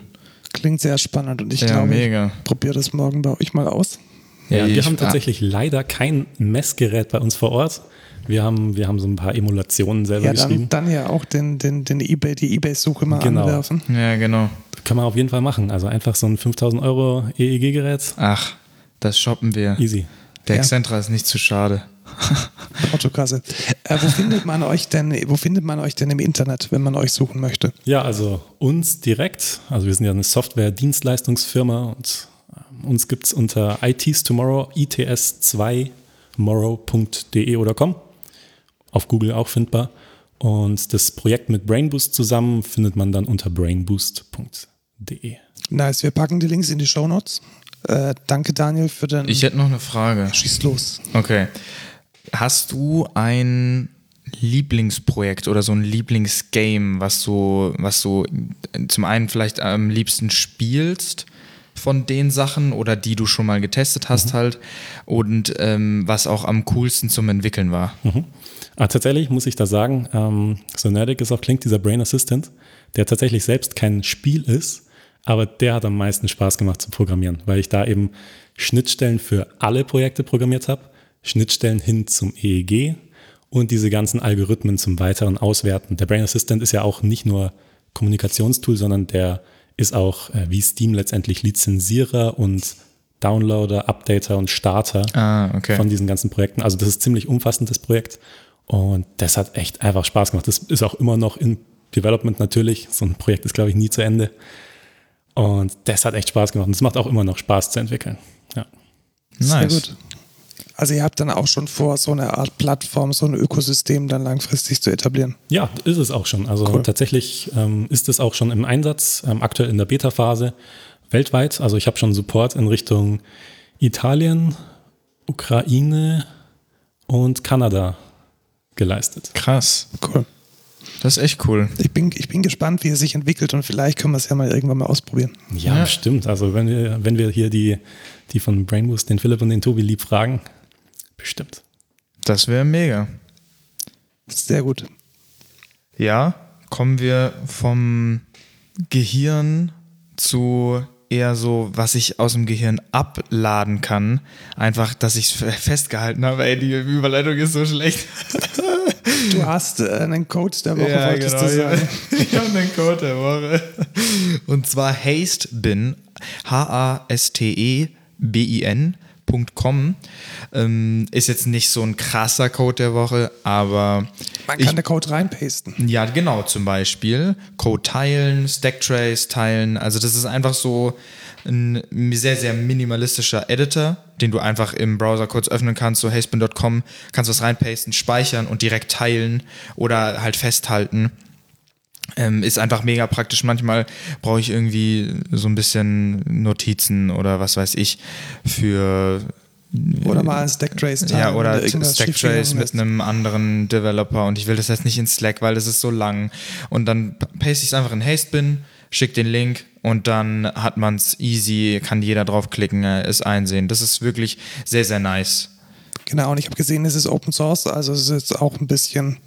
Speaker 1: Klingt sehr spannend und ich ja, glaube, mega. ich probiere das morgen bei euch mal aus.
Speaker 3: Ja, wir haben tatsächlich leider kein Messgerät bei uns vor Ort. Wir haben, wir haben so ein paar Emulationen selber
Speaker 1: ja,
Speaker 3: dann, geschrieben.
Speaker 1: Dann ja auch den, den, den eBay, die Ebay-Suche mal genau. anwerfen.
Speaker 2: Ja, genau.
Speaker 3: Kann man auf jeden Fall machen. Also einfach so ein 5000 Euro EEG-Gerät.
Speaker 2: Ach, das shoppen wir.
Speaker 3: Easy.
Speaker 2: Der Excentra ja. ist nicht zu schade.
Speaker 1: Autokasse. Äh, wo findet man euch denn, wo findet man euch denn im Internet, wenn man euch suchen möchte?
Speaker 3: Ja, also uns direkt. Also wir sind ja eine Software-Dienstleistungsfirma und äh, uns gibt es unter ITs Tomorrow, its2morrow.de oder com. Auf Google auch findbar. Und das Projekt mit Brainboost zusammen findet man dann unter brainboost.de.
Speaker 1: Nice, wir packen die Links in die Show Notes. Äh, danke, Daniel, für den.
Speaker 2: Ich hätte noch eine Frage.
Speaker 1: Schieß los.
Speaker 2: Okay. Hast du ein Lieblingsprojekt oder so ein Lieblingsgame, was du, was du zum einen vielleicht am liebsten spielst von den Sachen oder die du schon mal getestet hast mhm. halt und ähm, was auch am coolsten zum Entwickeln war?
Speaker 3: Mhm. Ah, tatsächlich muss ich da sagen, ähm, so nerdig es auch klingt, dieser Brain Assistant, der tatsächlich selbst kein Spiel ist, aber der hat am meisten Spaß gemacht zu programmieren, weil ich da eben Schnittstellen für alle Projekte programmiert habe Schnittstellen hin zum EEG und diese ganzen Algorithmen zum weiteren Auswerten. Der Brain Assistant ist ja auch nicht nur Kommunikationstool, sondern der ist auch äh, wie Steam letztendlich Lizenzierer und Downloader, Updater und Starter
Speaker 2: ah, okay.
Speaker 3: von diesen ganzen Projekten. Also das ist ein ziemlich umfassendes Projekt und das hat echt einfach Spaß gemacht. Das ist auch immer noch in Development natürlich. So ein Projekt ist, glaube ich, nie zu Ende. Und das hat echt Spaß gemacht und es macht auch immer noch Spaß zu entwickeln. Ja.
Speaker 1: Nice. Sehr gut. Also ihr habt dann auch schon vor, so eine Art Plattform, so ein Ökosystem dann langfristig zu etablieren.
Speaker 3: Ja, ist es auch schon. Also cool. tatsächlich ähm, ist es auch schon im Einsatz, ähm, aktuell in der Beta-Phase weltweit. Also ich habe schon Support in Richtung Italien, Ukraine und Kanada geleistet.
Speaker 2: Krass.
Speaker 1: Cool.
Speaker 2: Das ist echt cool.
Speaker 1: Ich bin, ich bin gespannt, wie es sich entwickelt und vielleicht können wir es ja mal irgendwann mal ausprobieren.
Speaker 3: Ja, ja. stimmt. Also wenn wir, wenn wir hier die, die von Brainboost, den Philipp und den Tobi lieb fragen, Bestimmt.
Speaker 2: Das wäre mega.
Speaker 1: Sehr gut.
Speaker 2: Ja, kommen wir vom Gehirn zu eher so, was ich aus dem Gehirn abladen kann. Einfach, dass ich es festgehalten habe. Ey, die Überleitung ist so schlecht.
Speaker 1: Du hast äh, einen Code der Woche,
Speaker 2: ja, wolltest genau, du sagen. Ich habe einen Code der Woche. Und zwar Hastebin, H-A-S-T-E-B-I-N .com ähm, ist jetzt nicht so ein krasser Code der Woche, aber
Speaker 1: man kann ich, den Code reinpasten.
Speaker 2: Ja, genau, zum Beispiel Code teilen, Stacktrace teilen. Also das ist einfach so ein sehr, sehr minimalistischer Editor, den du einfach im Browser kurz öffnen kannst, so haspin.com, kannst was reinpasten, speichern und direkt teilen oder halt festhalten. Ähm, ist einfach mega praktisch. Manchmal brauche ich irgendwie so ein bisschen Notizen oder was weiß ich für
Speaker 1: Oder mal ein Stacktrace
Speaker 2: ja, oder Stacktrace mit einem anderen Developer und ich will das jetzt nicht in Slack, weil das ist so lang. Und dann paste ich es einfach in Hastebin, schick den Link und dann hat man es easy, kann jeder draufklicken, äh, es einsehen. Das ist wirklich sehr, sehr nice.
Speaker 1: Genau, und ich habe gesehen, es ist Open Source, also es ist auch ein bisschen,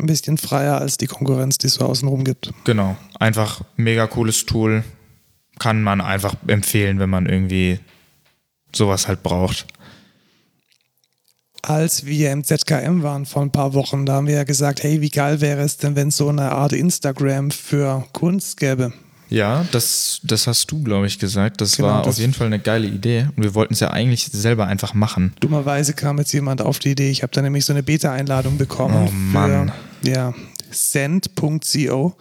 Speaker 1: ein bisschen freier als die Konkurrenz, die es so außenrum gibt.
Speaker 2: Genau, einfach mega cooles Tool. Kann man einfach empfehlen, wenn man irgendwie sowas halt braucht.
Speaker 1: Als wir im ZKM waren vor ein paar Wochen, da haben wir ja gesagt, hey, wie geil wäre es denn, wenn es so eine Art Instagram für Kunst gäbe?
Speaker 2: Ja, das, das hast du, glaube ich, gesagt. Das genau, war das auf jeden Fall eine geile Idee. Und wir wollten es ja eigentlich selber einfach machen.
Speaker 1: Dummerweise kam jetzt jemand auf die Idee. Ich habe da nämlich so eine Beta-Einladung bekommen.
Speaker 2: Oh Mann.
Speaker 1: Für, ja, send.co.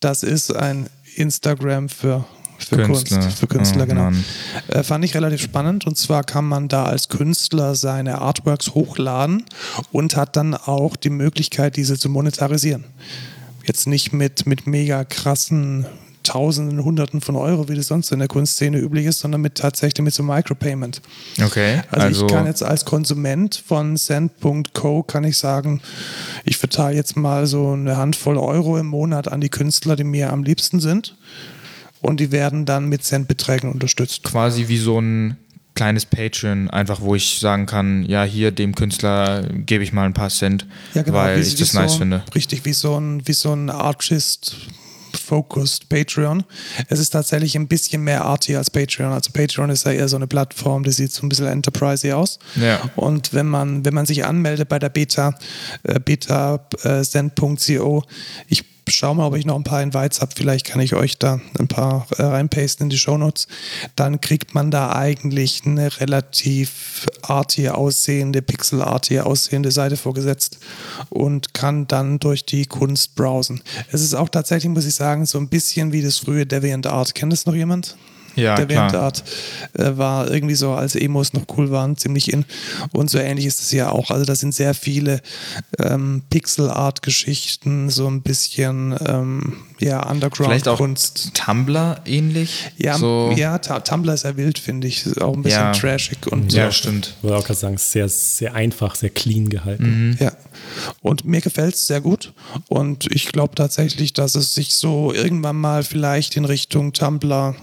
Speaker 1: Das ist ein Instagram für für Künstler. Kunst, für Künstler, oh, genau. Äh, fand ich relativ spannend und zwar kann man da als Künstler seine Artworks hochladen und hat dann auch die Möglichkeit, diese zu monetarisieren. Jetzt nicht mit, mit mega krassen Tausenden, Hunderten von Euro, wie das sonst in der Kunstszene üblich ist, sondern mit tatsächlich mit so Micropayment.
Speaker 2: Okay.
Speaker 1: Also, also ich kann jetzt als Konsument von Send.co kann ich sagen, ich verteile jetzt mal so eine Handvoll Euro im Monat an die Künstler, die mir am liebsten sind. Und die werden dann mit Centbeträgen unterstützt.
Speaker 2: Quasi wie so ein kleines Patreon, einfach wo ich sagen kann, ja, hier dem Künstler gebe ich mal ein paar Cent, ja, genau, weil wie, ich das nice
Speaker 1: so,
Speaker 2: finde.
Speaker 1: Richtig, wie so ein, wie so ein Artist Focused Patreon. Es ist tatsächlich ein bisschen mehr arty als Patreon. Also Patreon ist ja eher so eine Plattform, die sieht so ein bisschen enterprise aus.
Speaker 2: Ja.
Speaker 1: Und wenn man, wenn man sich anmeldet bei der Beta, äh, beta-send.co, äh, ich schau mal, ob ich noch ein paar Invites habe. Vielleicht kann ich euch da ein paar äh, reinpasten in die Shownotes. Dann kriegt man da eigentlich eine relativ arty aussehende, pixelarty aussehende Seite vorgesetzt und kann dann durch die Kunst browsen. Es ist auch tatsächlich, muss ich sagen, so ein bisschen wie das frühe DeviantArt. Kennt das noch jemand?
Speaker 2: Ja,
Speaker 1: der Währendart äh, war irgendwie so, als Emos noch cool waren, ziemlich in. Und so ähnlich ist es ja auch. Also da sind sehr viele ähm, Pixel-Art-Geschichten, so ein bisschen ähm, ja, Underground-Kunst.
Speaker 2: Vielleicht auch Tumblr ähnlich?
Speaker 1: Ja,
Speaker 2: so.
Speaker 1: ja Tumblr ist ja wild, finde ich. Auch ein bisschen ja. trashig. Und
Speaker 2: ja, so. stimmt.
Speaker 3: Ich würde auch gerade sagen, sehr, sehr einfach, sehr clean gehalten.
Speaker 1: Mhm. Ja. Und mir gefällt es sehr gut. Und ich glaube tatsächlich, dass es sich so irgendwann mal vielleicht in Richtung Tumblr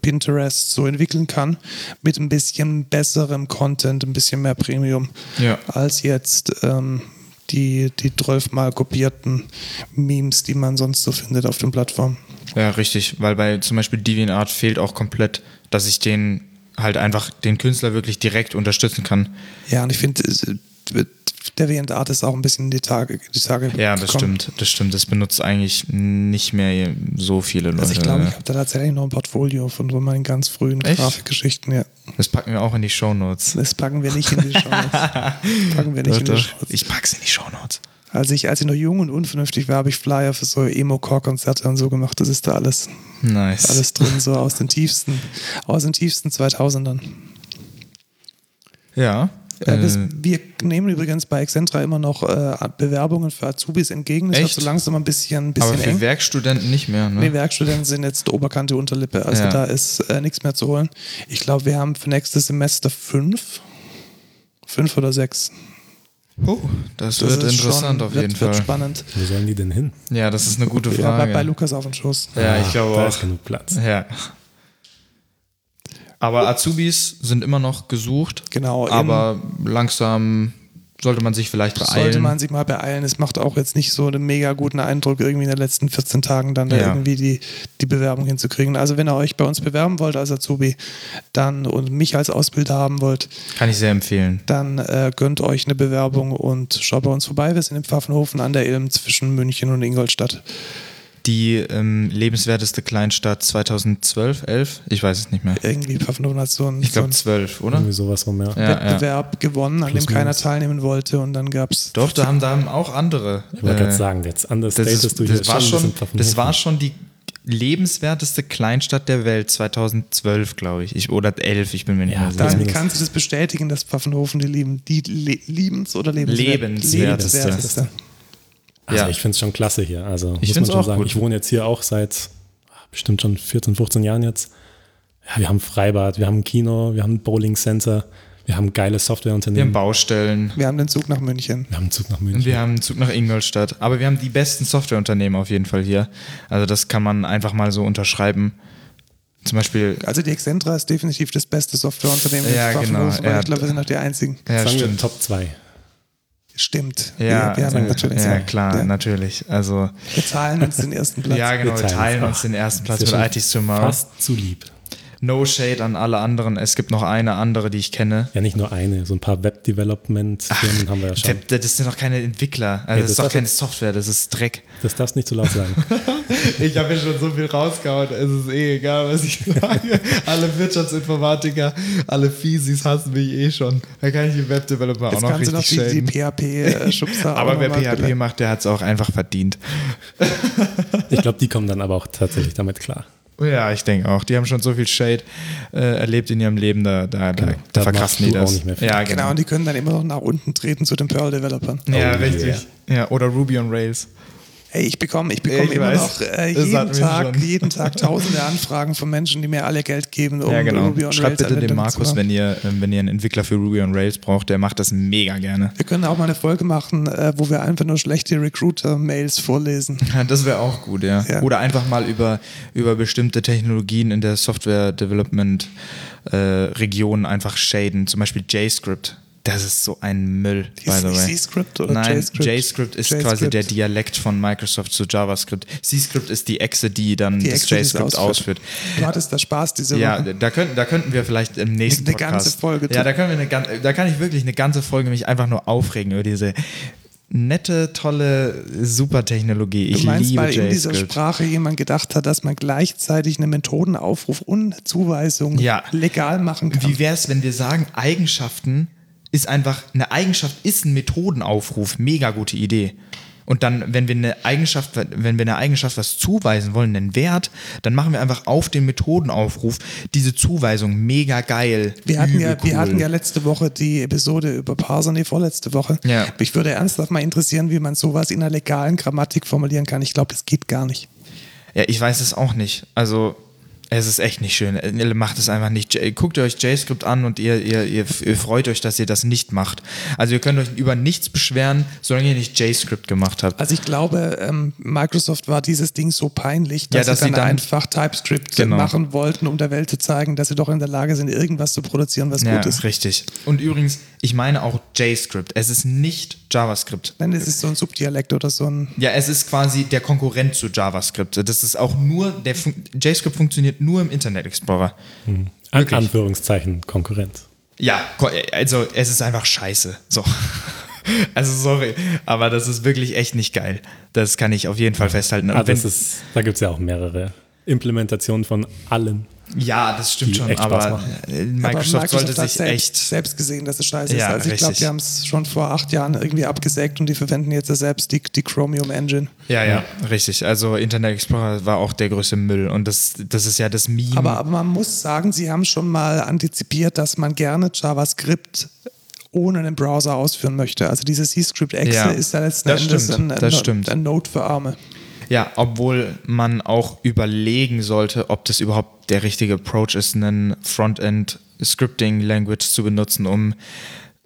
Speaker 1: Pinterest so entwickeln kann, mit ein bisschen besserem Content, ein bisschen mehr Premium,
Speaker 2: ja.
Speaker 1: als jetzt ähm, die, die 12 mal kopierten Memes, die man sonst so findet auf den Plattformen.
Speaker 2: Ja, richtig, weil bei zum Beispiel DeviantArt fehlt auch komplett, dass ich den halt einfach den Künstler wirklich direkt unterstützen kann.
Speaker 1: Ja, und ich finde, DeviantArt ist auch ein bisschen in die Tage, die Tage
Speaker 2: Ja, das gekommen. stimmt, das stimmt. Das benutzt eigentlich nicht mehr so viele Leute.
Speaker 1: Also ich glaube, ich habe da tatsächlich noch ein Portfolio von so meinen ganz frühen Echt? Grafikgeschichten, ja.
Speaker 2: Das packen wir auch in die Shownotes.
Speaker 1: Das packen wir nicht in die Shownotes. packen wir nicht in die Shownotes.
Speaker 2: Ich pack's in die Shownotes.
Speaker 1: Als ich, als ich noch jung und unvernünftig war, habe ich Flyer für so Emo-Core-Konzerte und so gemacht. Das ist da alles.
Speaker 2: Nice.
Speaker 1: Alles drin, so aus den tiefsten, aus den tiefsten 2000ern.
Speaker 2: Ja,
Speaker 1: äh, äh, wir nehmen übrigens bei Excentra immer noch äh, Bewerbungen für Azubis entgegen. Das
Speaker 2: Echt?
Speaker 1: wird so langsam ein bisschen, bisschen
Speaker 2: Aber für
Speaker 1: eng.
Speaker 2: Werkstudenten nicht mehr, ne?
Speaker 1: Nee, Werkstudenten sind jetzt Oberkante, Unterlippe. Also ja. da ist äh, nichts mehr zu holen. Ich glaube, wir haben für nächstes Semester fünf. Fünf oder sechs.
Speaker 2: Oh, das, das wird interessant
Speaker 1: schon,
Speaker 2: auf jeden
Speaker 1: wird,
Speaker 2: Fall.
Speaker 1: Wird spannend.
Speaker 3: Wo sollen die denn hin?
Speaker 2: Ja, das ist eine gute Frage. Ja,
Speaker 1: bei, bei Lukas auf dem Schoß.
Speaker 2: Ja, ich glaube
Speaker 3: da
Speaker 2: auch.
Speaker 3: ist genug Platz.
Speaker 2: Ja. Aber Azubis sind immer noch gesucht.
Speaker 1: Genau.
Speaker 2: Aber langsam sollte man sich vielleicht beeilen.
Speaker 1: Sollte man sich mal beeilen. Es macht auch jetzt nicht so einen mega guten Eindruck, irgendwie in den letzten 14 Tagen dann ja. irgendwie die, die Bewerbung hinzukriegen. Also wenn ihr euch bei uns bewerben wollt als Azubi dann und mich als Ausbilder haben wollt,
Speaker 2: kann ich sehr empfehlen.
Speaker 1: Dann äh, gönnt euch eine Bewerbung und schaut bei uns vorbei. Wir sind im Pfaffenhofen an der Ilm zwischen München und Ingolstadt
Speaker 2: die ähm, lebenswerteste Kleinstadt 2012, 11? Ich weiß es nicht mehr.
Speaker 1: Irgendwie Pfaffenhofen hat so ein,
Speaker 2: ich glaube 12, oder?
Speaker 3: Irgendwie sowas rum, ja.
Speaker 1: Wettbewerb ja. gewonnen, an Plus dem keiner minus. teilnehmen wollte und dann gab es.
Speaker 2: Doch, da haben, da haben auch andere.
Speaker 3: Ich wollte äh, gerade sagen, jetzt anders das, ist,
Speaker 2: du das, war schon, das war schon die lebenswerteste Kleinstadt der Welt 2012, glaube ich. ich. Oder 11, ich bin mir nicht ja,
Speaker 1: mehr sicher. Dann kannst du das bestätigen, dass Pfaffenhofen die, lieben, die le liebens- oder lebenswerteste.
Speaker 2: lebenswerteste.
Speaker 3: Also ja. ich finde es schon klasse hier. Also ich muss man schon sagen, gut. ich wohne jetzt hier auch seit bestimmt schon 14, 15 Jahren jetzt. Ja, wir haben Freibad, wir haben ein Kino, wir haben ein Bowling Center. Wir haben geile
Speaker 2: Wir haben
Speaker 3: Softwareunternehmen.
Speaker 2: Baustellen.
Speaker 1: Wir haben den Zug nach München.
Speaker 3: Wir haben einen Zug nach
Speaker 2: Und
Speaker 3: München.
Speaker 2: wir haben einen Zug nach Ingolstadt. Aber wir haben die besten Softwareunternehmen auf jeden Fall hier. Also das kann man einfach mal so unterschreiben. Zum Beispiel,
Speaker 1: Also die Excentra ist definitiv das beste Softwareunternehmen
Speaker 2: Ja,
Speaker 1: in
Speaker 2: genau.
Speaker 1: Weil
Speaker 2: Ja.
Speaker 1: ich glaube, wir sind noch die einzigen.
Speaker 2: ja,
Speaker 3: Sagen wir
Speaker 2: stimmt.
Speaker 3: Top 2.
Speaker 1: Stimmt.
Speaker 2: Ja,
Speaker 1: wir, wir haben
Speaker 2: äh, ja, klar,
Speaker 1: Ja.
Speaker 2: natürlich. Also,
Speaker 1: Wir teilen uns den ersten Platz.
Speaker 2: ja, genau, wir
Speaker 3: Wir
Speaker 2: teilen
Speaker 3: teilen
Speaker 2: uns den ersten Platz mit IT Tomorrow.
Speaker 3: Fast zu lieb.
Speaker 2: No Shade an alle anderen. Es gibt noch eine andere, die ich kenne.
Speaker 3: Ja, nicht nur eine, so ein paar Web-Development-Firmen haben wir ja schon.
Speaker 2: Web, das sind doch keine Entwickler. Also
Speaker 3: Ja,
Speaker 2: das
Speaker 3: das
Speaker 2: ist doch keine Software, das ist Dreck.
Speaker 3: Das darfst du nicht so laut sagen.
Speaker 2: Ich habe ja schon so viel rausgehauen, es ist eh egal, was ich sage. alle Wirtschaftsinformatiker, alle Fiesis hassen mich eh schon. Da kann ich den Webdeveloper auch
Speaker 1: Jetzt
Speaker 2: noch
Speaker 1: kannst du noch
Speaker 2: richtig
Speaker 1: die, die
Speaker 2: schäden.
Speaker 1: PHP-Schubser
Speaker 2: Aber wer PHP macht, der hat es auch einfach verdient.
Speaker 3: Ich glaube, die kommen dann aber auch tatsächlich damit klar.
Speaker 2: Ja, ich denke auch. Die haben schon so viel Shade äh, erlebt in ihrem Leben, da, da,
Speaker 3: Genau.
Speaker 2: da
Speaker 3: Da
Speaker 2: verkraften die das.
Speaker 3: auch nicht mehr viel.
Speaker 2: Ja,
Speaker 1: Genau,
Speaker 2: genau.
Speaker 1: und die können dann immer noch nach unten treten zu den Perl-Developern.
Speaker 2: ja,
Speaker 3: Oh,
Speaker 2: richtig.
Speaker 3: yeah.
Speaker 2: Ja, oder Ruby on Rails.
Speaker 1: Hey, ich bekomme ich bekomme
Speaker 2: Ich
Speaker 1: immer
Speaker 2: weiß.
Speaker 1: noch äh, jeden, Tag, jeden Tag tausende Anfragen von Menschen, die mir alle Geld geben, um
Speaker 2: ja, genau.
Speaker 1: Ruby on
Speaker 2: Schreibt
Speaker 1: Rails
Speaker 2: bitte dem Markus, wenn ihr, ähm, wenn ihr einen Entwickler für Ruby on Rails braucht, der macht das mega gerne.
Speaker 1: Wir können auch mal eine Folge machen, äh, wo wir einfach nur schlechte Recruiter-Mails vorlesen.
Speaker 2: Ja, das wäre auch gut, ja.
Speaker 1: Ja.
Speaker 2: Oder einfach mal über, über bestimmte Technologien in der Software-Development-Region einfach shaden. Zum Beispiel JScript. Das ist so ein Müll, by
Speaker 1: Hieß
Speaker 2: the way.
Speaker 1: C-Script oder
Speaker 2: Nein,
Speaker 1: JScript?
Speaker 2: JScript ist
Speaker 1: JScript.
Speaker 2: quasi der Dialekt von Microsoft zu JavaScript. C-Script ist die Echse, die dann
Speaker 1: Die
Speaker 2: das
Speaker 1: die
Speaker 2: JScript ausführt.
Speaker 1: Du hattest da Spaß diese
Speaker 2: Ja,
Speaker 1: Woche.
Speaker 2: da könnten, da könnten wir vielleicht im nächsten
Speaker 1: Eine
Speaker 2: Podcast.
Speaker 1: ganze Folge
Speaker 2: Ja, da können wir eine da kann ich wirklich eine ganze Folge mich einfach nur aufregen über diese nette, tolle, super Technologie. Ich
Speaker 1: Du meinst,
Speaker 2: liebe
Speaker 1: weil in dieser. Sprache jemand gedacht hat, dass man gleichzeitig eine Methodenaufruf und Zuweisung
Speaker 2: Ja.
Speaker 1: legal machen kann?
Speaker 2: Wie wäre es, wenn wir sagen, Eigenschaften ist einfach, eine Eigenschaft ist ein Methodenaufruf, mega gute Idee. Und dann, wenn wir eine Eigenschaft, wenn wir eine Eigenschaft was zuweisen wollen, einen Wert, dann machen wir einfach auf den Methodenaufruf diese Zuweisung mega geil.
Speaker 1: Wir hatten, ja, wir hatten ja letzte Woche die Episode über Parser, nee, vorletzte Woche.
Speaker 2: Ja.
Speaker 1: Mich würde ernsthaft mal interessieren, wie man sowas in einer legalen Grammatik formulieren kann. Ich glaube, das geht gar nicht.
Speaker 2: Ja, ich weiß es auch nicht. Also, es ist echt nicht schön. Ihr Macht es einfach nicht. J- Guckt euch JScript an und ihr, ihr, ihr, ihr freut euch, dass ihr das nicht macht. Also, ihr könnt euch über nichts beschweren, solange ihr nicht JScript gemacht habt.
Speaker 1: Also ich glaube, ähm, Microsoft war dieses Ding so peinlich,
Speaker 2: Ja,
Speaker 1: dass,
Speaker 2: dass
Speaker 1: sie dann,
Speaker 2: dann-
Speaker 1: einfach TypeScript
Speaker 2: Genau.
Speaker 1: machen wollten, um der Welt zu zeigen, dass sie doch in der Lage sind, irgendwas zu produzieren, was
Speaker 2: Ja,
Speaker 1: gut ist.
Speaker 2: richtig. Und übrigens, ich meine auch JScript. Es ist nicht JavaScript.
Speaker 1: Nein, es ist so ein Subdialekt oder so ein.
Speaker 2: Ja, es ist quasi der Konkurrent zu JavaScript. Das ist auch nur, der Fun JScript funktioniert nur im Internet Explorer.
Speaker 3: An
Speaker 2: Wirklich?
Speaker 3: Anführungszeichen Konkurrenz.
Speaker 2: Ja, also es ist einfach scheiße. So. Also sorry, aber das ist wirklich echt nicht geil. Das kann ich auf jeden Fall festhalten.
Speaker 3: Ah, ist, da gibt es ja auch mehrere Implementationen von allem.
Speaker 2: Ja, das stimmt schon, aber äh,
Speaker 1: Aber
Speaker 2: Microsoft, sollte sich
Speaker 1: selbst,
Speaker 2: echt.
Speaker 1: selbst gesehen, dass es scheiße
Speaker 2: Ja,
Speaker 1: ist. Also ich glaube, die haben es schon vor acht Jahren irgendwie abgesägt und die verwenden jetzt ja selbst die, die Chromium Engine.
Speaker 2: Ja, ja, richtig. Also Internet Explorer war auch der größte Müll und das, das ist ja das Meme.
Speaker 1: Aber, aber man muss sagen, sie haben schon mal antizipiert, dass man gerne JavaScript ohne einen Browser ausführen möchte. Also diese C-Script-Exe
Speaker 2: Ja,
Speaker 1: ist ja letzten Endes
Speaker 2: stimmt,
Speaker 1: ein, ein, ein Node für Arme.
Speaker 2: Ja, obwohl man auch überlegen sollte, ob das überhaupt der richtige Approach ist, einen Frontend-Scripting-Language zu benutzen, um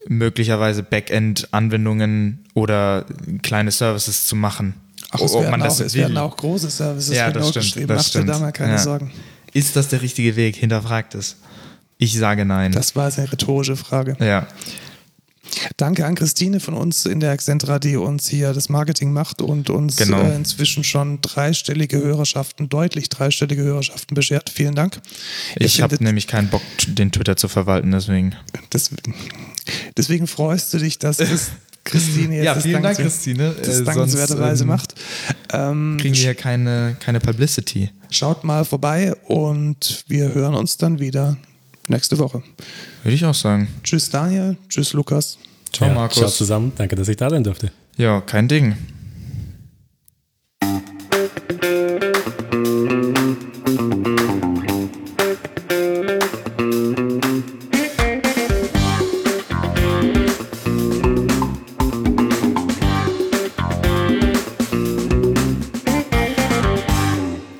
Speaker 2: möglicherweise Backend-Anwendungen oder kleine Services zu machen.
Speaker 1: Ach, es, werden, auch, es werden auch große Services
Speaker 2: ja, das stimmt, das
Speaker 1: Mach dir da mal keine
Speaker 2: ja.
Speaker 1: Sorgen.
Speaker 2: Ist das der richtige Weg? Hinterfragt es. Ich sage nein.
Speaker 1: Das war eine rhetorische Frage.
Speaker 2: ja.
Speaker 1: Danke an Christine von uns in der Accentra, die uns hier das Marketing macht und uns
Speaker 2: Genau.
Speaker 1: äh, inzwischen schon dreistellige Hörerschaften, deutlich dreistellige Hörerschaften beschert. Vielen Dank.
Speaker 2: Ich habe nämlich keinen Bock, den Twitter zu verwalten, deswegen.
Speaker 1: deswegen, deswegen freust du dich, dass Chris- Christine jetzt
Speaker 2: Ja,
Speaker 1: das,
Speaker 2: vielen Dank, Christine.
Speaker 1: das
Speaker 2: Äh,
Speaker 1: dankenswerterweise
Speaker 2: ähm,
Speaker 1: macht. Ähm,
Speaker 2: Kriegen wir hier keine, keine Publicity.
Speaker 1: schaut mal vorbei und wir hören uns dann wieder nächste Woche.
Speaker 2: Würde ich auch sagen.
Speaker 1: Tschüss Daniel, tschüss Lukas.
Speaker 2: Ciao,
Speaker 3: Ja,
Speaker 2: Markus.
Speaker 3: Ciao zusammen. Danke, dass ich da sein durfte.
Speaker 2: Ja, kein Ding.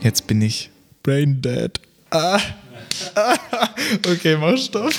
Speaker 2: Jetzt bin ich brain dead. Ah. Okay, mach Stopp.